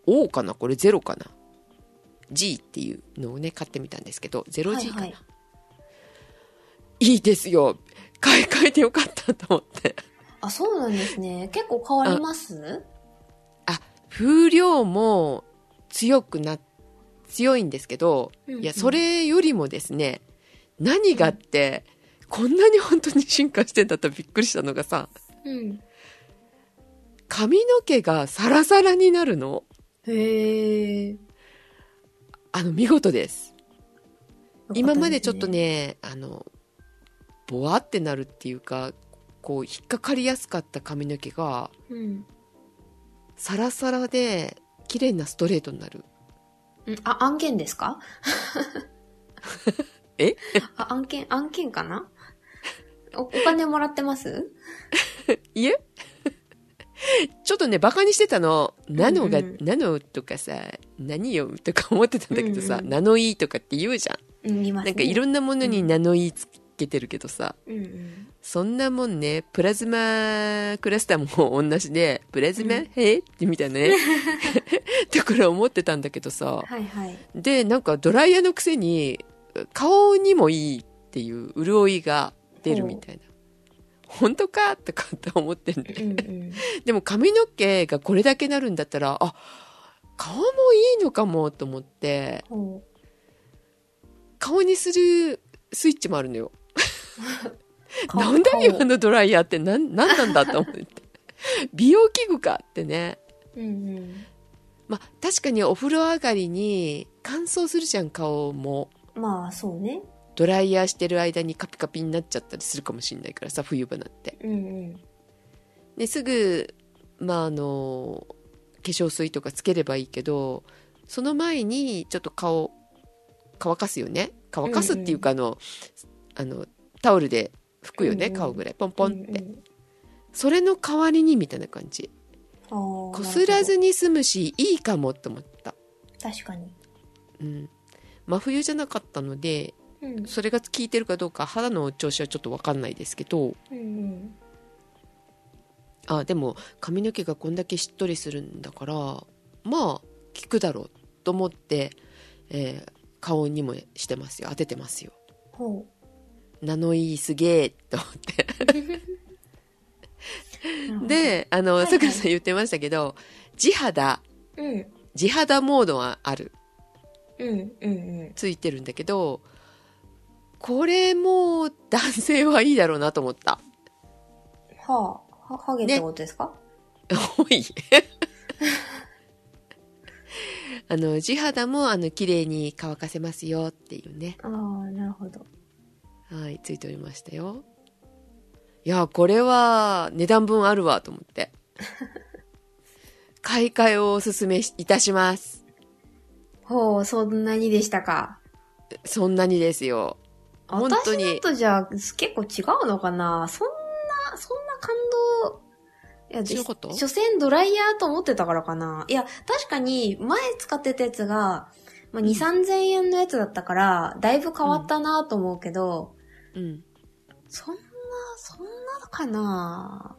EH-NA-O かな？これ0かな ?G っていうのをね、買ってみたんですけど、うん。0G かな、はいはいい、いですよ。買い替えてよかったと思って。あ、そうなんですね。結構変わります？あ、風量も強くな、強いんですけど、うんうんいや、それよりもですね、何があって、こんなに本当に進化してんだとびっくりしたのがさ、うん。髪の毛がサラサラになるの？へえ。あの、見事です。今までちょっと。ね、あの、ボワってなるっていうか、こう、引っかかりやすかった髪の毛が、うん。サラサラで、綺麗なストレートになる。うんあ、案件ですか？え？あ、案件、案件かな？お、お金もらってます？いえちょっとね、バカにしてたの。ナノが、うんうんナノとかさ、何よとか思ってたんだけどさ、うんうんナノイーとかって言うじゃん。うん、ね。なんかいろんなものにナノイーつけてるけどさ、うんうん。そんなもんね、プラズマクラスターも同じで、プラズマ、うんへ？ってみたいなね、ところ思ってたんだけどさ、はいはい。で、なんかドライヤーのくせに、顔にもいいっていう潤いが出るみたいな。本当かとかって思ってんで。うんうん。でも髪の毛がこれだけなるんだったら、あ、顔もいいのかもと思って、ほ顔にするスイッチもあるのよ。なんだよ、顔あのドライヤーって、なん、なんなんだと思って。美容器具かってね。うんうん。まあ、確かにお風呂上がりに乾燥するじゃん、顔も。まあ、そうね。ドライヤーしてる間にカピカピになっちゃったりするかもしれないからさ、冬場なんて。うんうん。で、すぐ、まあ、あの、化粧水とかつければいいけど、その前にちょっと顔、乾かすよね。乾かすっていうか、あの、あの、タオルで拭くよね、うんうん顔ぐらい。ポンポンって。うんうんそれの代わりにみたいな感じ。こすらずに済むし、いいかもと思った。確かに。うん。真冬じゃなかったので、うん。それが効いてるかどうか肌の調子はちょっとわかんないですけど、うんうん。あ、でも髪の毛がこんだけしっとりするんだから、まあ、効くだろうと思って、えー顔にもしてますよ。当ててますよ。ほナノイーすげえと思って。う。で、あの、はいはいさくらさん言ってましたけど、地肌、うん。地肌モードはある。うんうんうん。ついてるんだけど、これも男性はいいだろうなと思った。はあ。は、ハゲってことですか、おい。あの、地肌も、あの、綺麗に乾かせますよっていうね。ああ、なるほど。はい、ついておりましたよ。いや、これは値段分あるわと思って。買い替えをお勧めいたします。ほう、そんなにでしたか？そんなにですよ。本当に私だとじゃあ、結構違うのかな？そんな、そんな感動。いや、違うこと？所詮ドライヤーと思ってたからかな。いや、確かに、前使ってたやつが、まあ、2、3000円のやつだったから、だいぶ変わったなと思うけど、うん。そんな、そんなのかな？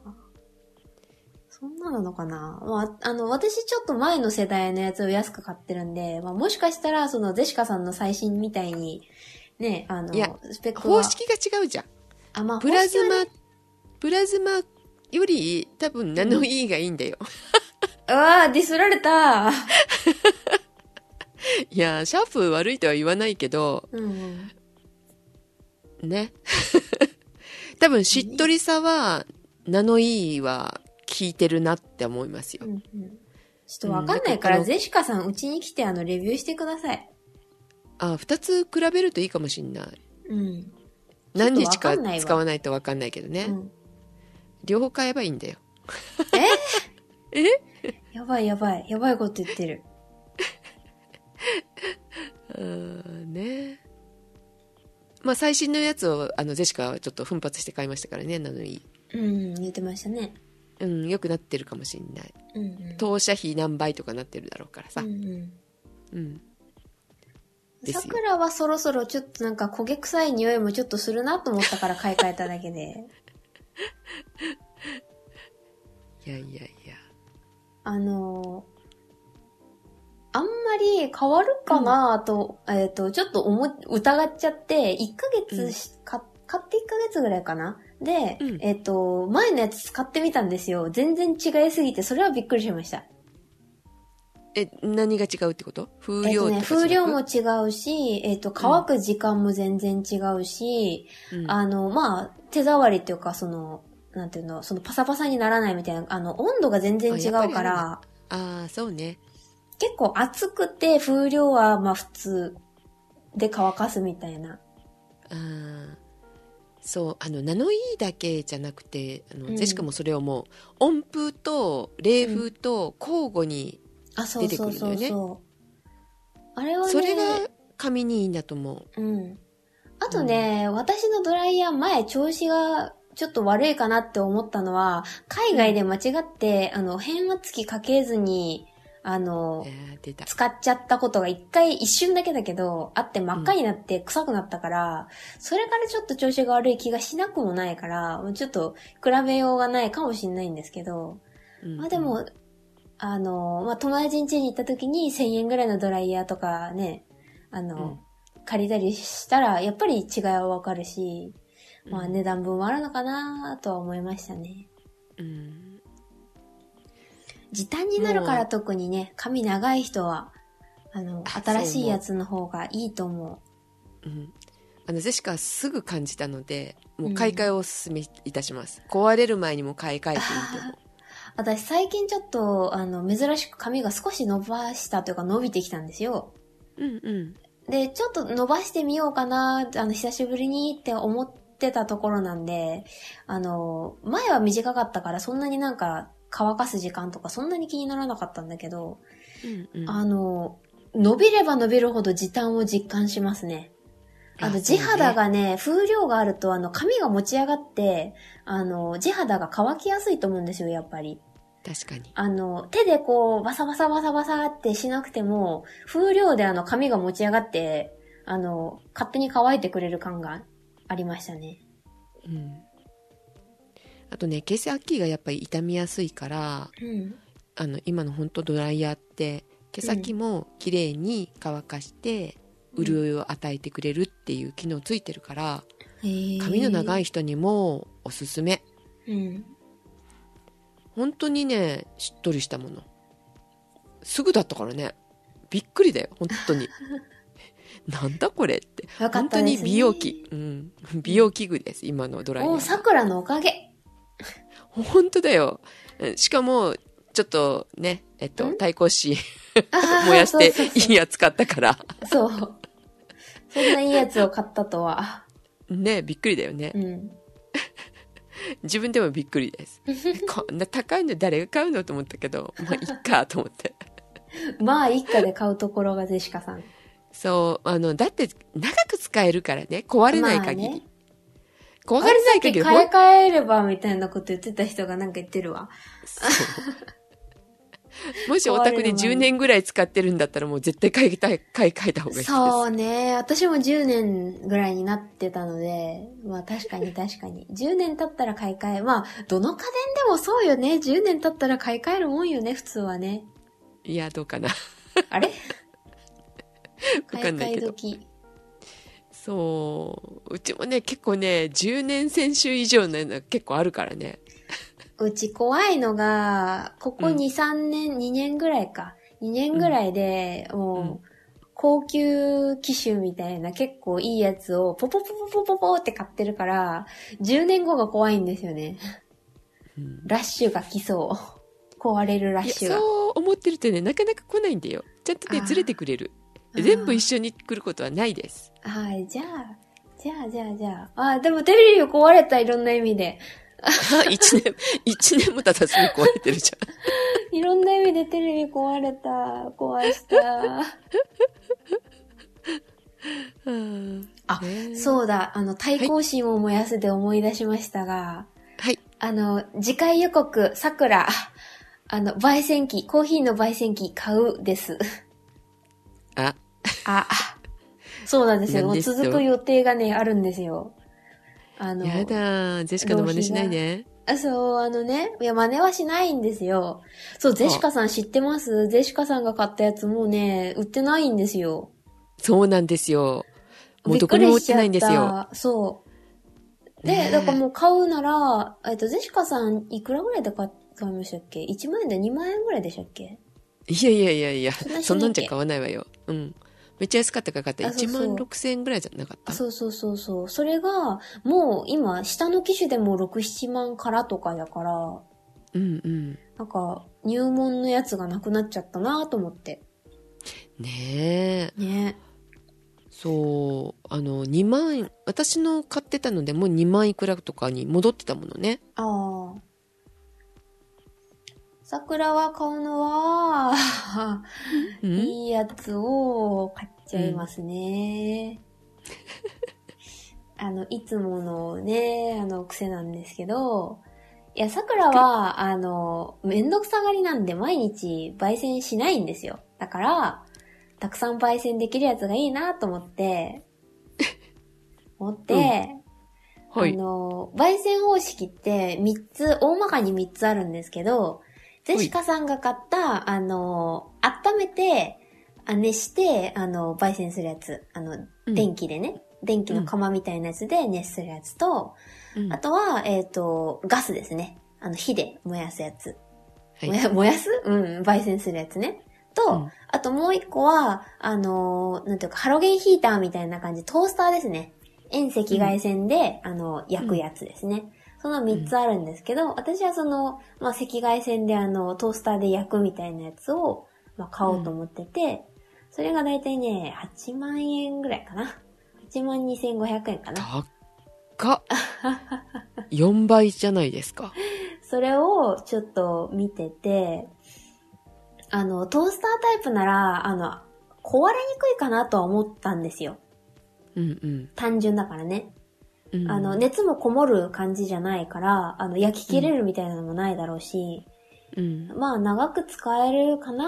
そんななのかな？まあ、あの、私ちょっと前の世代のやつを安く買ってるんで、まあ、もしかしたら、その、ゼシカさんの最新みたいに、ね、あのいや、スペックは方式が違うじゃん。あ、まあ、プラズマプラズマより多分ナノイーがいいんだよ。うわぁ、ディスられた。いや、シャープ悪いとは言わないけど、うんうん。ね。多分しっとりさは、ナノイーは効いてるなって思いますよう。んうん。ちょっとわかんないから、ゼシカさんうちに来てあの、レビューしてください。あ、二つ比べるといいかもしんない。うん。何日か使わないとわかんないけどね。うん、両方買えばいいんだよ。やばいやばい。やばいこと言ってる。うーんね。まあ最新のやつを、あの、ジェシカはちょっと奮発して買いましたからね、なのに。うん、言ってましたね。うん、良くなってるかもしんない。うんうん。当社費何倍とかなってるだろうからさう。んうん。うん。ですよさくらはそろそろちょっとなんか焦げ臭い匂いもちょっとするなと思ったから買い替えただけで。いやいやいや。あのーあんまり変わるかなと、えっ、と、ちょっと思い、疑っちゃって、1ヶ月し、か買って1ヶ月ぐらいかなで、うんえっ、と、前のやつ使ってみたんですよ。全然違いすぎて、それはびっくりしました。え、何が違うってこと？風えっ、とね、量とか風量も違違うし、えっ、と、乾く時間も全然違うし、う、うん。あの、まあ、手触りっていうか、その、なんていうの、そのパサパサにならないみたいな、あの、温度が全然違うから、ああ、そうね。結構熱くて風量はまあ普通で乾かすみたいな。ああ。そう、あの、ナノイーだけじゃなくて、あの、うん。ジェシカもそれをもう、温風と冷風と交互に、あ、そうそうそう出てくるそう。あれはね、それが髪にいいんだと思う。うん。あとね、私のドライヤー前調子がちょっと悪いかなって思ったのは、海外で間違って、あの、変圧器かけずに、あの。使っちゃったことが一回一瞬だけだけど、あって真っ赤になって臭くなったから、それからちょっと調子が悪い気がしなくもないから、ちょっと比べようがないかもしれないんですけど、うんまあで、も、あの、まあ友達ん家に行った時に1000円ぐらいのドライヤーとかね、あの、借りたりしたら、やっぱり違いはわかるし、まあ値段分はあるのかなとは思いましたね。うん。時短になるから特にね、髪長い人は、あの、あ新しいやつの方がいいと思うん。あの、ジェシカはすぐ感じたので、もう買い替えをお勧めいたします。壊れる前にも買い替えていいと思う。う。私最近ちょっと、あの、珍しく髪が少し伸ばしたというか伸びてきたんですよ。うんうん。で、ちょっと伸ばしてみようかな、あの、久しぶりにって思ってたところなんで、あの、前は短かったからそんなになんか乾かす時間とかそんなに気にならなかったんだけど、うんうん。あの、伸びれば伸びるほど時短を実感しますね。あの、地肌がね、風量があると、あの、髪が持ち上がって、あの、地肌が乾きやすいと思うんですよ、やっぱり。確かに。あの、手でこう、バサバサバサバサってしなくても、風量であの、髪が持ち上がって、あの、勝手に乾いてくれる感がありましたね。うん。あとね、毛先がやっぱり傷みやすいから、うん。あの、今の本当ドライヤーって、毛先も綺麗に乾かして、潤いを与えてくれるっていう機能ついてるから、髪の長い。い人にもおすすめ。うん。本当にね、しっとりしたもの。すぐだったからね。びっくりだよ、本当に。なんだこれって。よか本当。に美容器。うん。美容器具です、今のドライヤお、ー。桜のおかげ。本当だよ。うんしかも、ちょっとね、えっと、ん？対抗紙あー 燃やしていいやつ買ったから。そう。そんないいやつを買ったとは。ね、びっくりだよねう。ん。自分でもびっくりです。こんな高いの誰が買うのと思ったけど、まあ、いっかと思って。まあ、一家で買うところがゼシカさん。そう、あの、だって長く使えるからね、壊れない限り。まあね壊れない限り、買い替えればみたいなこと言ってた人がなんか言ってるわ。そう もしお宅で10年ぐらい使ってるんだったらもう絶対買いたい買い替えた方がいいです。そうね。私も10年ぐらいになってたので、まあ確かに確かに。10年経ったら買い替え。まあ、どの家電でもそうよね。10年経ったら買い替えるもんよね、普通はね。いや、どうかな。あれ？わ買い替かんないけど。え時。そう。うちもね、結構ね、10年選手以上のの結構あるからね。うち怖いのが、ここ2、うん3年、2年ぐらいか。2年ぐらいで、もう、うん高級機種みたいな結構いいやつをポポポポポポポって買ってるから、10年後が怖いんですよね。うんラッシュが来そう。壊れるラッシュが。そう思ってるとね、なかなか来ないんだよ。ちゃんとねずれてくれる。全部一緒に来ることはないです。はい、じゃあ、じゃあ、じゃあ、じゃあ。あ、でもテレビ壊れた、いろんな意味で。一年、一年も経たずに壊れてるじ いろんな意味でテレビ壊れた、壊した。あそうだ、あの、対抗心を燃やすで思い出しましたが、はい。あの、次回予告、桜、あの、焙煎機、コーヒーの焙煎機買うです。あ、あ、そうなんですよ。もう続く予定がね、あるんですよ。あの、やだジェシカの真似しないで。あそう、あのね、いや、真似はしないんですよ。そう、ゼシカさん知ってます？ゼシカさんが買ったやつもうね、売ってないんですよ。そうなんですよ。もうどこにも売ってないんですよ。。そう。で、ねえだからもう買うなら、えっと、ゼシカさんいくらぐらいで買買いましたっけ ?1 万円で2万円ぐらいでしたっけ？いやいやいやいやそんなんじゃ買わないわよ。うん。めっちゃ安かったから買った。あそうそう1万6千円ぐらいじゃなかった？あそうそうそうそう。それが、もう今、下の機種でも6、7万からとかだから、うんうん。なんか、入門のやつがなくなっちゃったなと思って。ねえ。ね。そう。あの、2万、私の買ってたのでもう2万いくらとかに戻ってたものね。ああ。桜は買うのは、うん？いいやつを買っちゃいますね。あの、いつものね、あの、癖なんですけど、いや、桜は、あの、めんどくさがりなんで毎日焙煎しないんですよ。だから、たくさん焙煎できるやつがいいなと思って、思って、はいあ。の、焙煎方式って3つ、大まかに3つあるんですけど、ゼシカさんが買った、あの、温めて、あ熱して、あの、焙煎するやつ。あの、うん電気でね。電気の釜みたいなやつで熱するやつと、うんあとは、えっ、と、ガスですね。あの、火で燃やすやつ。はい燃や燃やす？うん、焙煎するやつね。と、うんあともう一個は、あのーなんていうか、ハロゲンヒーターみたいな感じ、トースターですね。遠赤外線で、あの、焼くやつですね。その三つあるんですけど、私はその、まあ、赤外線であの、トースターで焼くみたいなやつを、まあ、買おうと思ってて、それがだいたいね、8万円ぐらいかな。8万2500円かな。高っ。4倍じゃないですか。それをちょっと見てて、あの、トースタータイプなら、あの、壊れにくいかなとは思ったんですよ。うんうん単純だからね。うん。あの、熱もこもる感じじゃないから、あの、焼き切れるみたいなのもないだろうし、うん、まあ、長く使えるかな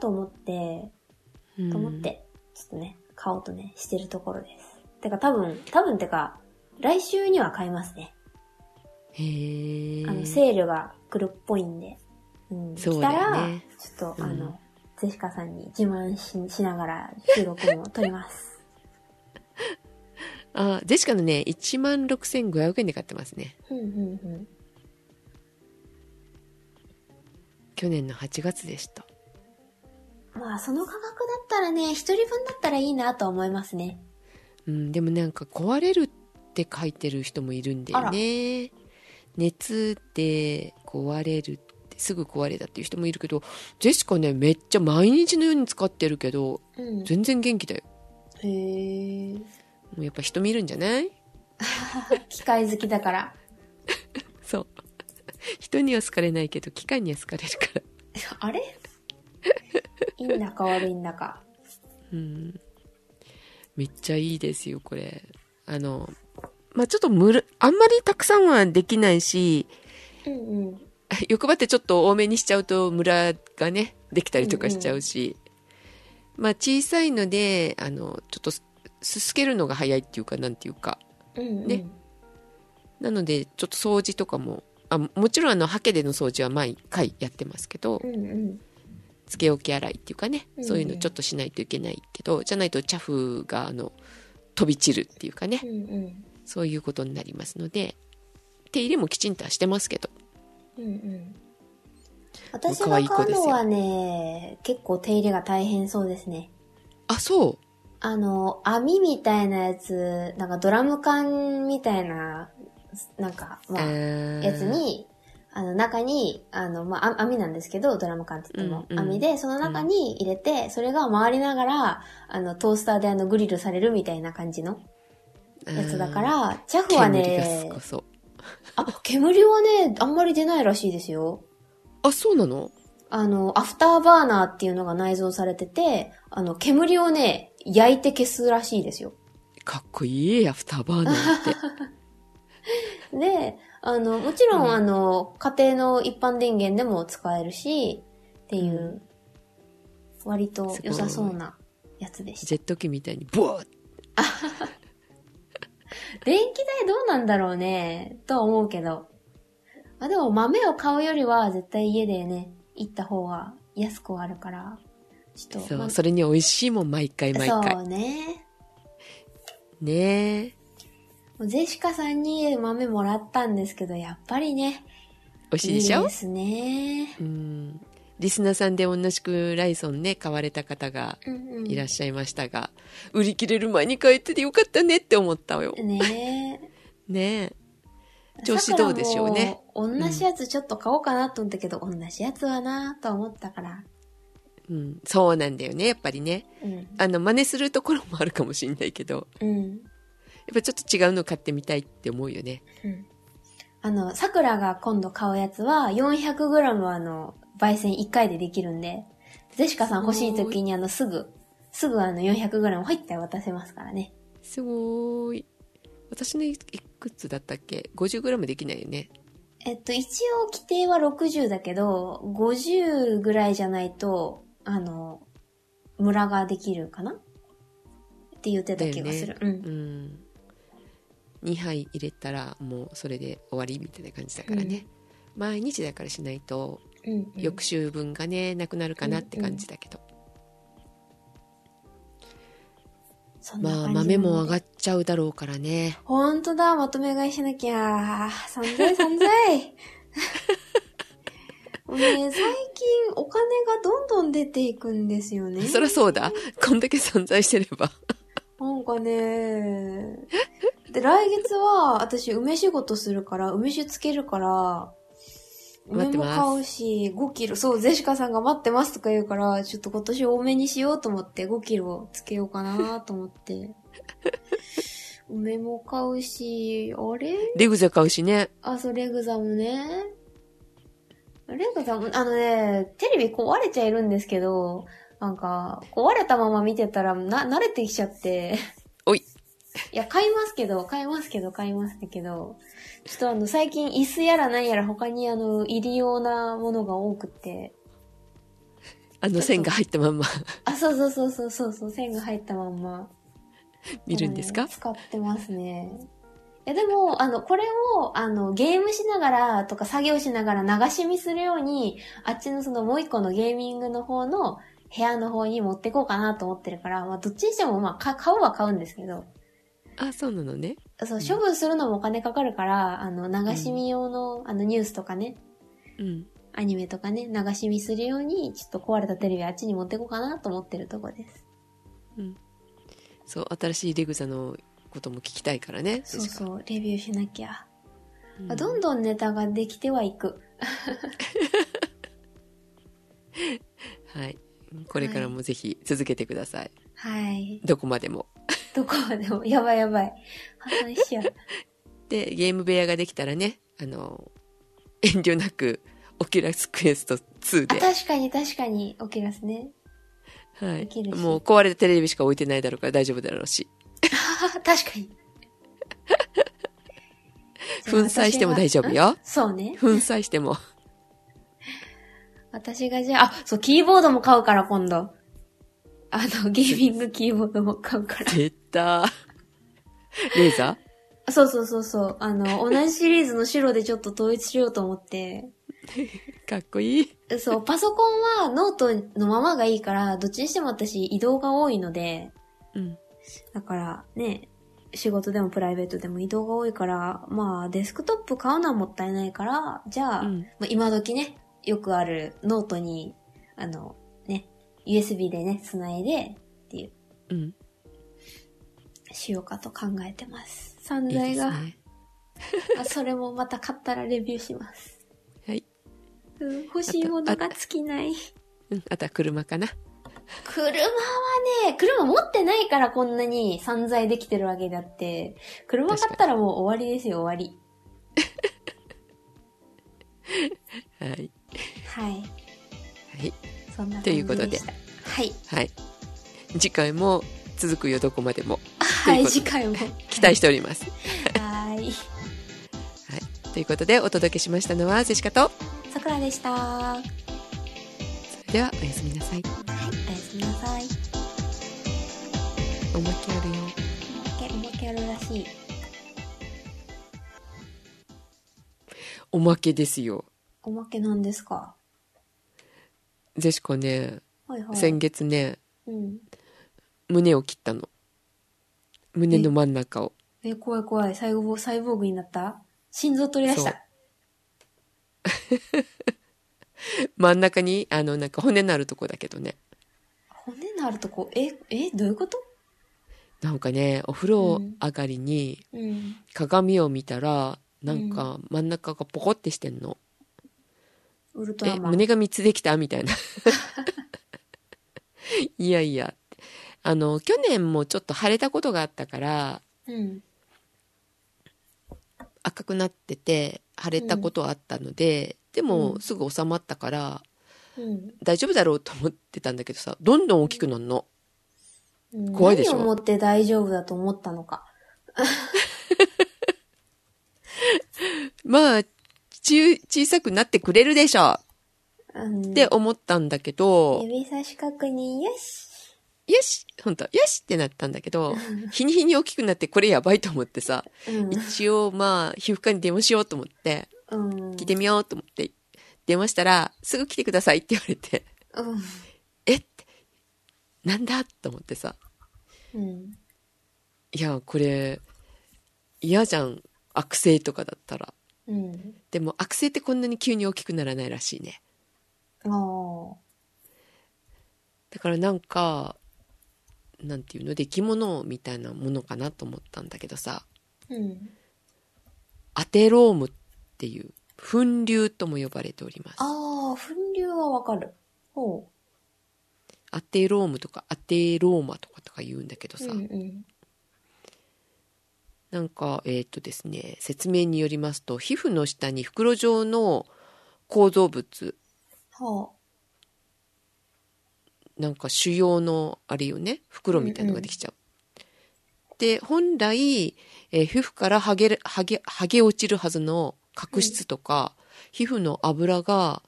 と思って、うんと思っ。て、ちょっとね、買おうとね、してるところです。てか多分、多分てか、来週には買いますね。へえ。あの、セールが来るっぽいんで。うん。そうだ来たら、ちょっと、うんあの、ゼシカさんに自慢ししながら収録も撮ります。あ、ジェシカのね、16,500円で買ってますね。うんうんうん。去年の8月でした。まあ、その価格だったらね、一人分だったらいいなと思いますね。うん、でもなんか壊れるって書いてる人もいるんだよね。熱で壊れるって、すぐ壊れたっていう人もいるけど、ジェシカね、めっちゃ毎日のように使ってるけど、うん。全然元気だよ。へー。もうやっぱ人見るんじゃない？機械好きだから。そう。人には好かれないけど、機械には好かれるから。あれ？いいんだか悪いんだか。うん。めっちゃいいですよ、これ。あの、まあ、ちょっとむる、あんまりたくさんはできないし、うんうん。欲張ってちょっと多めにしちゃうとムラがね、できたりとかしちゃうし、まあ小さいので、あの、ちょっとすすすけるのが早いっていうか、なんていうか。うんうん。ねなので、ちょっと掃除とかも、あもちろんあの、ハケでの掃除は毎回やってますけどう、んうん。つけ置き洗いっていうかね、うんそういうのちょっとしないといけないけど、じゃないとチャフがあの、飛び散るっていうかねう、んうん。そういうことになりますので、手入れもきちんとはしてますけど。うんうん。私可が愛い子ですよ買うのはね、結構手入れが大変そうですね。あ、そう。あの、網みたいなやつ、なんかドラム缶みたいな、なんか、まあ、ややつ、に、あの、中に、あの、まあ、あ網なんですけど、ドラム缶って言っても、うんうん網で、その中に入れて、それが回りながら、あの、トースターであの、グリルされるみたいな感じのやつだかあら、チャー、フはねすご、そう。あ、煙はね、あんまり出ないらしいですよ。あ、そうなの？あの、アフターバーナーっていうのが内蔵されてて、あの、煙をね、焼いて消すらしいですよ。かっこいい、アフターバーナーって。で、あの、もちろん、うんあの、家庭の一般電源でも使えるし、っていう、割と良さそうなやつでした。ジェット機みたいに、ブワー 電気代どうなんだろうね、とは思うけど。まあでも豆を買うよりは絶対家でね、行った方が安くはあるから、ちょっと。まあそう、それに美味しいもん、毎回毎回。そうね。ねえ。ゼシカさんに豆もらったんですけど、やっぱりね、美味しいでしょ？いいですね。うん。リスナーさんで同じくライソンね、買われた方がうんうん。いらっしゃいましたが、売り切れる前に帰っててよかったねって思ったよ。ねねえ。調子どうでしょうね。同じやつちょっと買おうかなと思ったけど、同じやつはなと思ったから。うん。そうなんだよね、やっぱりね。うん。あの、真似するところもあるかもしれないけど、うん。やっぱちょっと違うの買ってみたいって思うよね。うん。あの、桜が今度買うやつは 400g あの、焙煎1回でできるんで、ゼシカさん欲しい時にあの、すぐ、すぐあの 400g 入って渡せますからね。すごーい。私のいくつだったっけ ?50g できないよね。えっと、一応規定は60だけど、50ぐらいじゃないと、あの、ムラができるかな？って言ってた気がする。ううん。ん。2杯入れたらもうそれで終わりみたいな感じだからね。毎日だからしないと、うん、うん。翌週分がね、なくなるかなって感じだけど。まあ、豆も上がっちゃうだろうからね。ほんとだ、まとめ買いしなきゃ。散財散財。もうね、最近お金がどんどん出ていくんですよね。そりゃそうだ。こんだけ存在してれば。なんかね、で、来月は私梅仕事するから、梅酒つけるから、待ってます買うし、5キロ、そう、ゼシカさんが待ってますとか言うから、ちょっと今年多めにしようと思って5キロつけようかなと思って。梅も買うし、あれ？レグザ買うしね。あ、そう、レグザもね。レグザも、あのね、テレビ壊れちゃいるんですけど、なんか、壊れたまま見てたら、な、慣れてきちゃって。おい。いや、買いますけど、買いますけど、買いますけど、ちょっとあの、最近椅子やらなんやら他にあの、入り用なものが多くて。あの線が入ったまんまあ、そうそうそうそうそうそう、線が入ったまんま。見るんですか？ね使ってますね。いやでも、あの、これを、あの、ゲームしながらとか作業しながら流し見するように、あっちのそのもう一個のゲーミングの方の部屋の方に持ってこうかなと思ってるから、まあ、どっちにしても、まあ、か買うは買うんですけど、あ、そうなのね。そう、処分するのもお金かかるから、あの、流し見用の、あの、ニュースとかね、うん。アニメとかね、流し見するように、ちょっと壊れたテレビあっちに持ってこうかなと思ってるとこです。そう、新しいレグザのことも聞きたいからね。そうそう、レビューしなきゃ。うんどんどんネタができてはいく。はい。これからもぜひ続けてください。はい。どこまでも。どこまでも、やばいやばい。破産しちゃう。で、ゲーム部屋ができたらね、あの、遠慮なく、オキュラスクエスト2あ、で、確かに確かに、オキュラスね。はいもう壊れたテレビしか置いてないだろうから大丈夫だろうし。確かに。粉砕しても大丈夫よ。そうね。粉砕しても。私がじゃあ、あ、そう、キーボードも買うから、今度。あの、ゲーミングキーボードも買うから。出た。レーザそうそうそうそう。あの、同じシリーズの白でちょっと統一しようと思って。ー かっこいい。そう、パソコンはノートのままがいいから、どっちにしても私移動が多いので、うん。だからね、仕事でもプライベートでも移動が多いから、まあデスクトップ買うのはもったいないから、じゃあ、うんまあ、今時ね、よくあるノートに、あの、ね、USB でね、繋いで、っていう、うん。しようかと考えてます。散いい財が、ですね。あ、それもまた買ったらレビューします。うん欲しいものが尽きない。うん、あとは車かな。車はね、車持ってないからこんなに散財できてるわけであって、車買ったらもう終わりですよ、終わり。はい。はい。はい。そんな感といじうことで。はい。はい。次回も続くよ、どこまでも。はい、次回も。期待しております。はい。はい。ということで、お届けしましたのは、ジェシカと、さくらでした。はそれではおやすみなさい。い、おやすみなさい。おまけあるよ。おまけ、おまけあるらしい。おまけですよ。おまけなんですか？ジェシカね、はいはい。先月ね、うん。胸を切ったの。胸の真ん中を。え、怖い怖い。サイボサイボーグになった？心臓取り出した。真ん中に、あの、なんか骨のあるとこだけどね。骨のあるとこ、え、え、どういうこと？なんかね、お風呂上がりにうん。鏡を見たら、なんか真ん中がポコってしてんの。え、ウルトラマン。胸が3つできた？みたいな。いやいや。あの、去年もちょっと腫れたことがあったから、うん。赤くなってて、腫れたことはあったので、でうんもすぐ収まったから、うん大丈夫だろうと思ってたんだけどさ、どんどん大きくなるの？うん。怖いでしょ？何を思って大丈夫だと思ったのか。まあ、ち小さくなってくれるでしょうん。って思ったんだけど、指差し確認、よし。よし本当よしってなったんだけど、日に日に大きくなってこれやばいと思ってさ、うん。一応まあ、皮膚科に電話しようと思って、うん。聞いてみようと思って、電話したら、すぐ来てくださいって言われて、うん。えって、なんだと思ってさ、うん。いや、これ、嫌じゃん。悪性とかだったら。うん。でも悪性ってこんなに急に大きくならないらしいね。ああ。だからなんか、なんていうの、出来物みたいなものかなと思ったんだけどさ、うん。アテロームっていう、粉瘤とも呼ばれております。ああ、粉瘤はわかる。ほアテロームとかアテローマとかとか言うんだけどう。さ、うんうん。なんか、えっ、とですね、説明によりますと、皮膚の下に袋状の構造物、はなんか腫瘍のあれよね、袋みたいのができちゃう。で、本来、えー皮膚から剥げる、剥げ、剥げ落ちるはずの角質とか、皮膚の油が。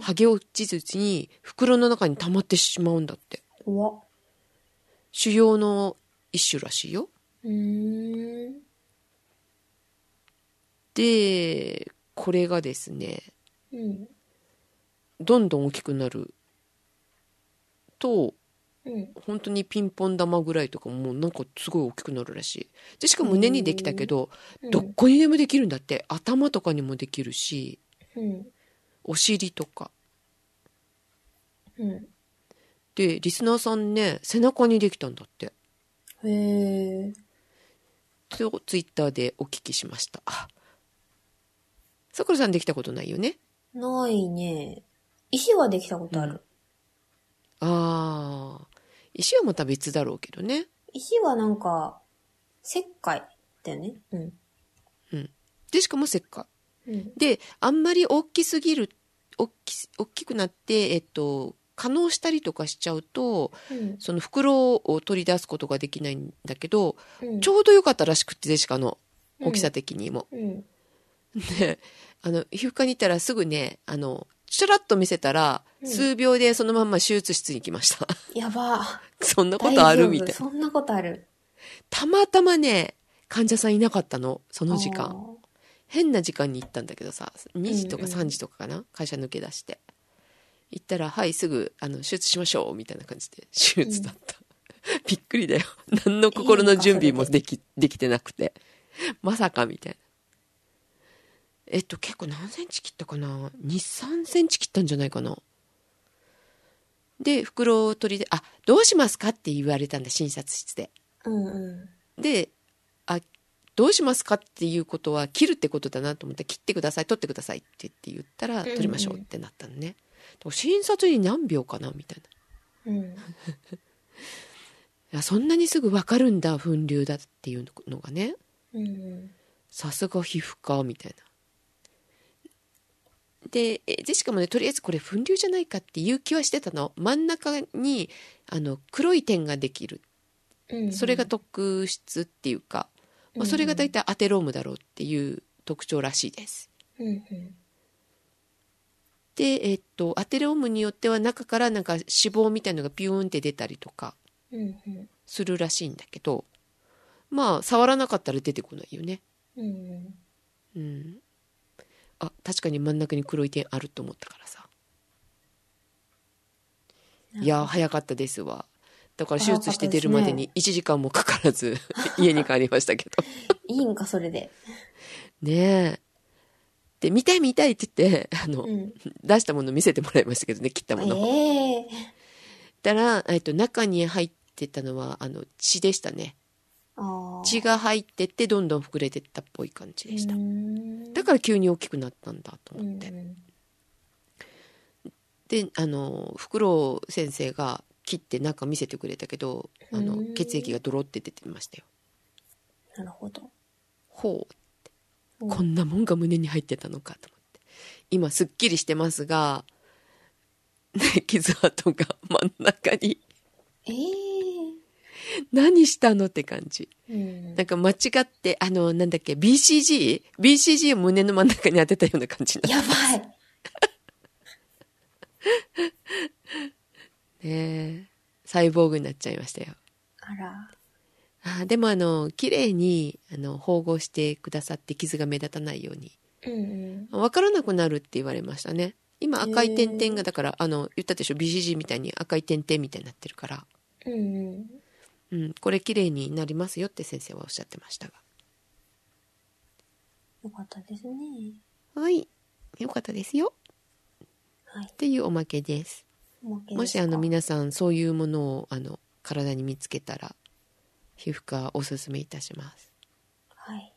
剥げ落ちずに袋の中に溜まってしまうんだって。腫瘍の一種らしいよ。うーん。で、これがですね、うん。どんどん大きくなると、うん。本当にピンポン玉ぐらいとかもうなんかすごい大きくなるらしい。で、しかも胸にできたけど、うんどこにでもできるんだって。頭とかにもできるし、うん。お尻とか。うん。で、リスナーさんね、背中にできたんだって。へえ。と、ツイッターでお聞きしました。あさくらさんできたことないよねないね。石はできたことある。ああ。石はまた別だろうけどね。石はなんか、石灰だよね。うん。で、しかも石灰。うん。で、あんまり大きすぎる、大き大きくなって、えっと、可能したりとかしちゃうと、うん。その袋を取り出すことができないんだけど、うん。ちょうどよかったらしくって、ジェシカの大きさ的にも。うん。で、あの、皮膚科に行ったらすぐね、あの、ちょらっと見せたら、うん数秒でそのまんま手術室に来ました。やば。そんなことあるみたいな。そんなことある。たまたまね、患者さんいなかったの、その時間。あ変な時間に行ったんだけどさ、2時とかうんうん3時とかかな、会社抜け出して。行ったら、はい、すぐ、あの、手術しましょう、みたいな感じで、手術だった。びっくりだよ。何の心の準備もでき、できてなくて。まさか、みたいな。えっと、結構何センチ切ったかな ?2、3センチ切ったんじゃないかなで、袋を取りで、あ、どうしますかって言われたんだ、診察室で。ーうんうん。で、あ、どうしますかっていうことは切るってことだなと思って切ってください取ってくださいって言って言ったらうんうん取りましょうってなったのね、だから診察に何秒かなみたいなうん。いやそんなにすぐ分かるんだ粉瘤だっていうのがねうん。さすが皮膚科みたいなでえジェシカもねとりあえずこれ粉瘤じゃないかっていう気はしてたの真ん中にあの黒い点ができるうん。それが特質っていうか、まあ、それが大体アテロームだろうっていう特徴らしいですうんうん。でえっとアテロームによっては中からなんか脂肪みたいのがピューンって出たりとか。するらしいんだけどまあ触らなかったら出てこないよね。うんうん。あ確かに真ん中に黒い点あると思ったからさ。うん。いやー早かったですわ。だから手術して出るまでに1時間もかからず家に帰りましたけど。いいんか、それで。ねえで見たい見たいって言って あの、うん。出したもの見せてもらいましたけどね切ったもの、ええたら、えっと、中に入ってたのはあの血でしたね。血が入ってってどんどん膨れてったっぽい感じでした、うん。だから急に大きくなったんだとう思って、んであのフクロウ先生が切って中見せてくれたけどあのうん。血液がドロって出てましたよ。なるほど。ほう。うんこんなもんが胸に入ってたのかと思って。今すっきりしてますが、ね、傷跡が真ん中に。ええ何したのって感じ。うん。なんか間違ってあのなんだっけ BCG?BCG を胸の真ん中に当てたような感じになっやばい。て ねサイボーグになっちゃいましたよ。あら。あーでもあの綺麗にあの縫合してくださって傷が目立たないように。うん分からなくなるって言われましたね。今赤い点々がだからあの言ったでしょ？BCG みたいに赤い点々みたいになってるから、うん。うん。うん、これ綺麗になりますよって先生はおっしゃってましたが。よかったですね。はい。よかったですよ。はい。っていうおまけです。もしあの皆さんそういうものをあの体に見つけたら皮膚科おすすめいたします。はい。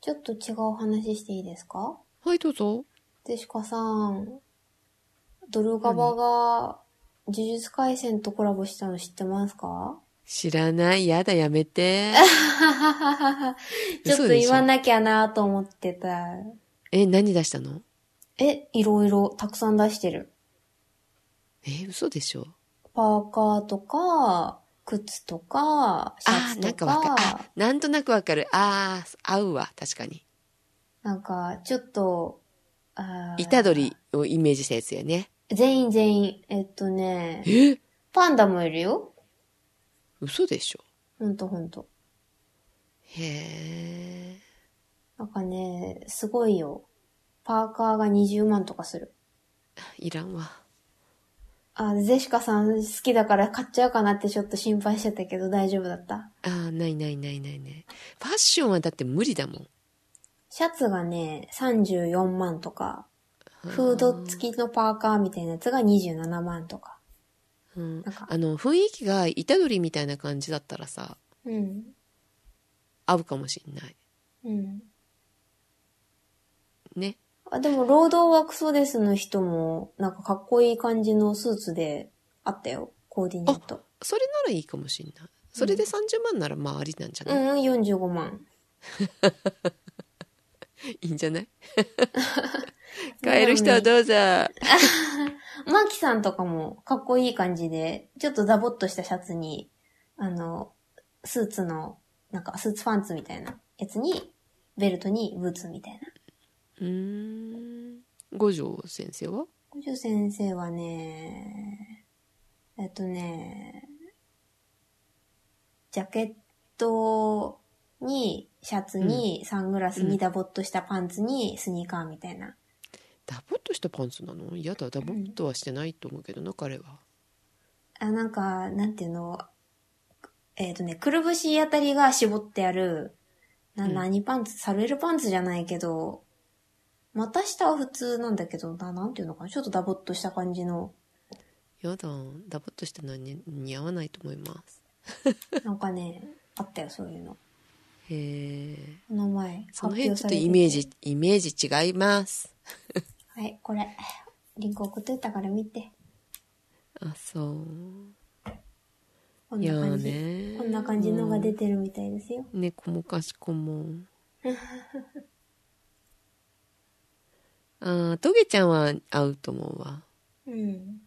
ちょっと違うお話していいですか？はいどうぞ。デシカさん、ドルガバが呪術廻戦とコラボしたの知ってますか？知らない。やだやめて。ちょっと言わなきゃなと思ってた。え何出したの？え、いろいろたくさん出してる。え嘘でしょ？パーカーとか、靴とか、シャあーなんツとか、かわかあなんとなくわかる。あー合うわ。確かに。なんか、ちょっと、あー。虎取をイメージしたやつやね。全員全員、えっとね、え？パンダもいるよ。嘘でしょ。ほんとほんと。へえなんかね、すごいよ。パーカーが20万とかする。いらんわあ、ゼシカさん好きだから買っちゃうかなってちょっと心配してたけど大丈夫だった？あーないないないないねファッションはだって無理だもんシャツがね、34万とか、フード付きのパーカーみたいなやつが27万とか。うんなんかあの雰囲気が虎取みたいな感じだったらさうん。合うかもしんないうん。ねあ、でも、労働ワークソデスの人も、なんかかっこいい感じのスーツであったよ。コーディネート。それならいいかもしんないそれで30万ならまあありなんじゃうない、ん、45万。いいんじゃない？買える人はどうぞ マキさんとかもかっこいい感じで、ちょっとダボっとしたシャツに、あの、スーツの、なんかスーツパンツみたいなやつに、ベルトにブーツみたいな。うーん。五条先生は？五条先生はね、えっとね、ジャケットに、シャツに、サングラスにダボっとしたパンツに、スニーカーみたいな。ダボっとしたパンツなの？やだ。ダボっとはしてないと思うけどな、彼は。あ、なんか、なんていうの、えっ、とね、くるぶしあたりが絞ってある、な、うん。何パンツ？サルエルパンツじゃないけど、股下は普通なんだけど、な、なんていうのかな？ちょっとダボっとした感じの、やだダボっとしたのはに似合わないと思います なんかね、あったよ、そういうの。へえ。この前、その辺ちょっとイメージ、イメージ違います。はい、これ。リンク送っといたから見て。あ、そう。こんな感じ。ね。こんな感じのが出てるみたいですよ。猫もかしこも。ああ、トゲちゃんは合うと思うわ。うん。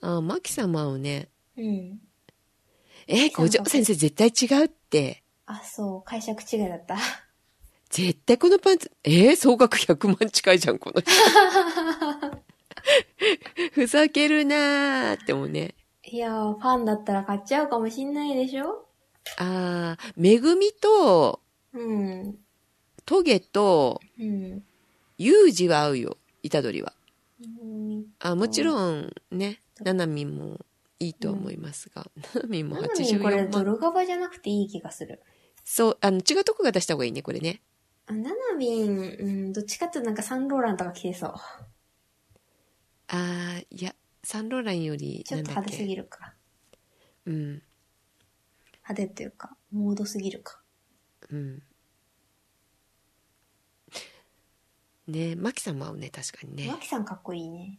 ああ、マキさんも合うね。うん。え、五条先生絶対違うって。あ、そう、解釈違いだった。絶対このパンツ、えー、総額100万近いじゃん、この人。ふざけるなーってもうね。いやー、ファンだったら買っちゃうかもしんないでしょああ、めぐみと、うん。トゲと、うん。ユージは合うよ、イタドリは。うんあ、もちろんね、ナナミンもいいとは思いますが、ナナミンもなのにこれ84万。ドルガバじゃなくていい気がする。そう、あの、違うとこが出した方がいいね、これね。あナナビン、うん、どっちかってなんかサンローランとか着てそう。あー、いや、サンローランより、ちょっと派手すぎけ。るか。うん、派手っていうか、モードすぎるか。うん。ねマキさんも合うね、確かにねマ。キさんかっこいいね。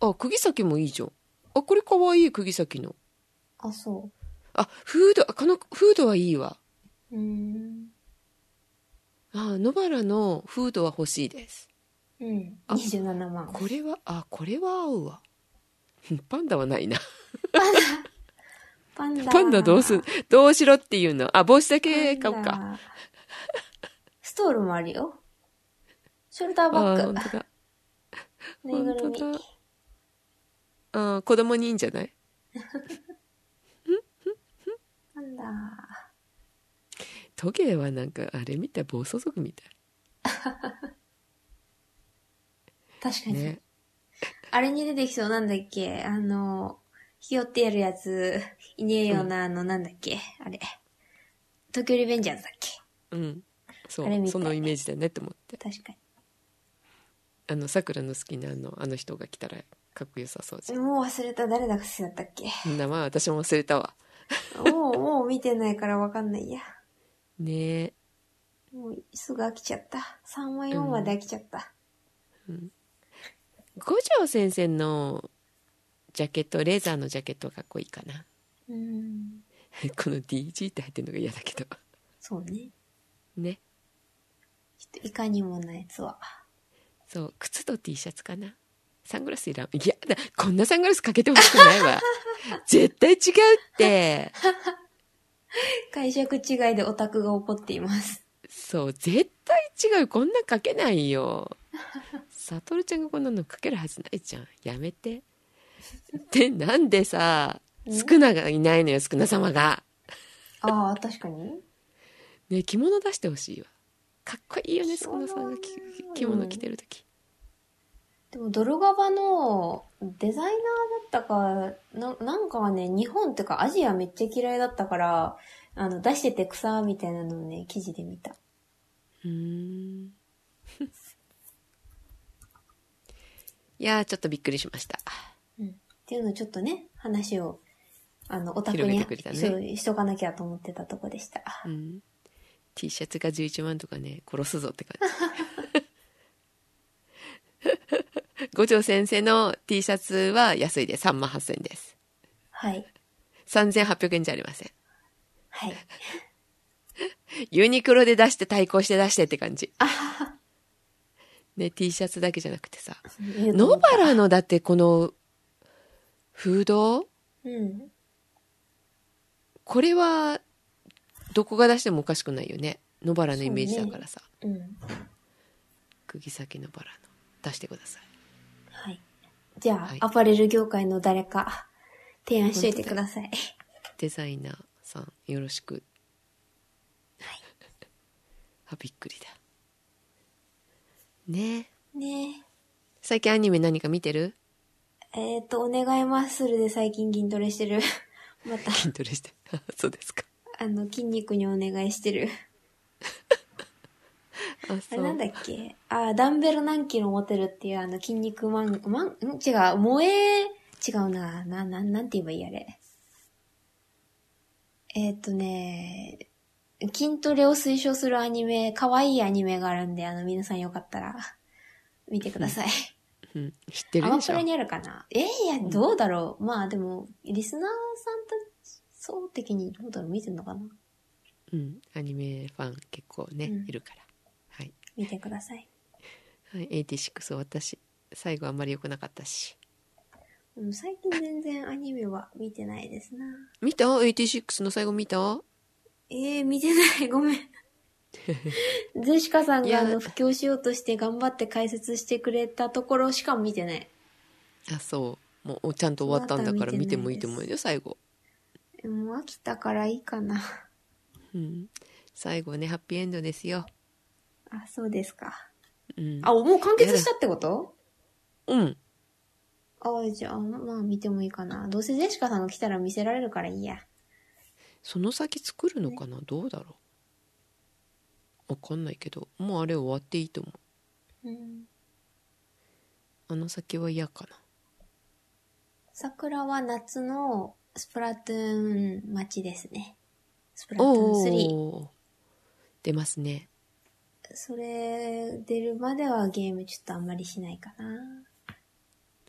あ、釘先もいいじゃん。あ、これかわいい、釘先の。あ、そあ、フード、あこのフードはいいわ。う。ん。あ、野原のフードは欲しいです。うん。あ27万。これは、あ、これは合うわ。パンダはないな。パンダ。パンダどうすん、どうしろっていうの。あ、帽子だけ買おうか。ストールもあるよ。ショルダーあバッグ。本当だ。ぬいぐ。あ、子供にいいんじゃない？パンダ。トゲはなんか、あれみたい、暴走族みた 確かに。い。ね。あれに出てきそうなんだっけ？あの、ひよってやるやつ、いねえよな、あの、なんだっけ？あれ。東京リベンジャーズだっけ？うん。そう、そのイメージだねって思って。確かあの、桜の好きなあの、あの人が来たら、かっこよさそうじに。ゃもう忘れた。誰だか好きだったっけ？ん。名前私も忘れたわ。もう、もう見てないからわかんないや。ねえ。もうすぐ飽きちゃった。3話4話で飽きちゃった。五条先生のジャケット、レーザーのジャケットがかっこいいかな。うん。この DG って入ってるのが嫌だけど。そうね。ね。ちょっといかにもなやつは。そう、靴と T シャツかな。サングラスいらん。いやだ、こんなサングラスかけてほしくないわ。絶対違うって。解釈違いでオタクが怒っています。そう、絶対違う。こんなんかけないよ。サトルちゃんがこんなのかけるはずないじゃん。やめて。で、なんでさ、スクナがいないのよ、スクナ様が。ああ、確かに。ね、着物出してほしいわ。かっこいいよね、スクナさんが着物着てるとき。でも、ドルガバのデザイナーだったか、ななんかはね、日本っていうかアジアめっちゃ嫌いだったから、あの、出してて草みたいなのをね、記事で見た。うーん。いやー、ちょっとびっくりしました。うん。っていうのをちょっとね、話を、あの、オタクに、ねそうしとかなきゃと思ってたとこでした。うん。T シャツが11万とかね、殺すぞって感じ。五条先生の T シャツは安いで3万8000円です。はい。3800円じゃありません。はい。ユニクロで出して対抗して出してって感じ。ね、T シャツだけじゃなくてさ。野原のだってこの、フード？うん。これは、どこが出してもおかしくないよね。野原のイメージだからさ。うん。釘先野原の。出してください。はい。じゃあ、はいアパレル業界の誰か、提案しといてください。デザイナーさん、よろしく。あ、びっくりだ。ねえ。ね最近アニメ何か見てる？え。えっ、と、お願いマッスルで最近筋トレしてる。また、筋トレして。あそうですか。あの、筋肉にお願いしてる。あ、あれなん。だっけ？あ、ダンベル何キロ持てるっていうあの筋肉マン、マン、ん？違う、萌え、違うな、な、な、なんて言えばいいあれ？えっ、とね、筋トレを推奨するアニメ、可愛いアニメがあるんで、あの、皆さんよかったら、見てください。うん。知ってアるでしょマプラにあるかな？えいや、どうだろう。まあでも、リスナーさんたち、そう的にどうだろう見てんのかな？うん。アニメファン結構ね、うんいるから。はい。見てください。はい、86私、最後あんまり良くなかったし。うん、最近全然アニメは見てないですな。見た ?86 の最後見た？えー、見てない。ごめん。ゼシカさんいやがあの、布教しようとして頑張って解説してくれたところしか見てない。あ、そう。もうちゃんと終わったんだから見てもいいと思う終よ、最後。もう飽きたからいいかな。うん。最後ね、ハッピーエンドですよ。あ、そうですか。うん。あ、もう完結したってこと？うん。あ、じゃあ、まあ見てもいいかな。どうせゼシカさんが来たら見せられるからいいや。その先作るのかな？どうだろう？わかんないけど、もうあれ終わっていいと思う。うん。あの先は嫌かな。桜は夏のスプラトゥーン待ちですね。スプラトゥーン3。おー。出ますね。それ出るまではゲームちょっとあんまりしないかな。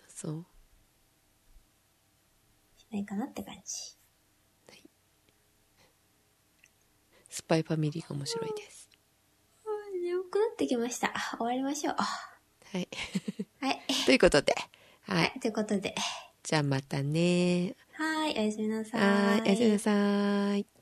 そう。しないかなって感じ。スパイファミリーが面白いです。眠くなってきました。終わりましょう。はい。はい。ということで。は。はいい。ということで。じゃあまたね。はい。おやすみなさはい。おやすみなさい。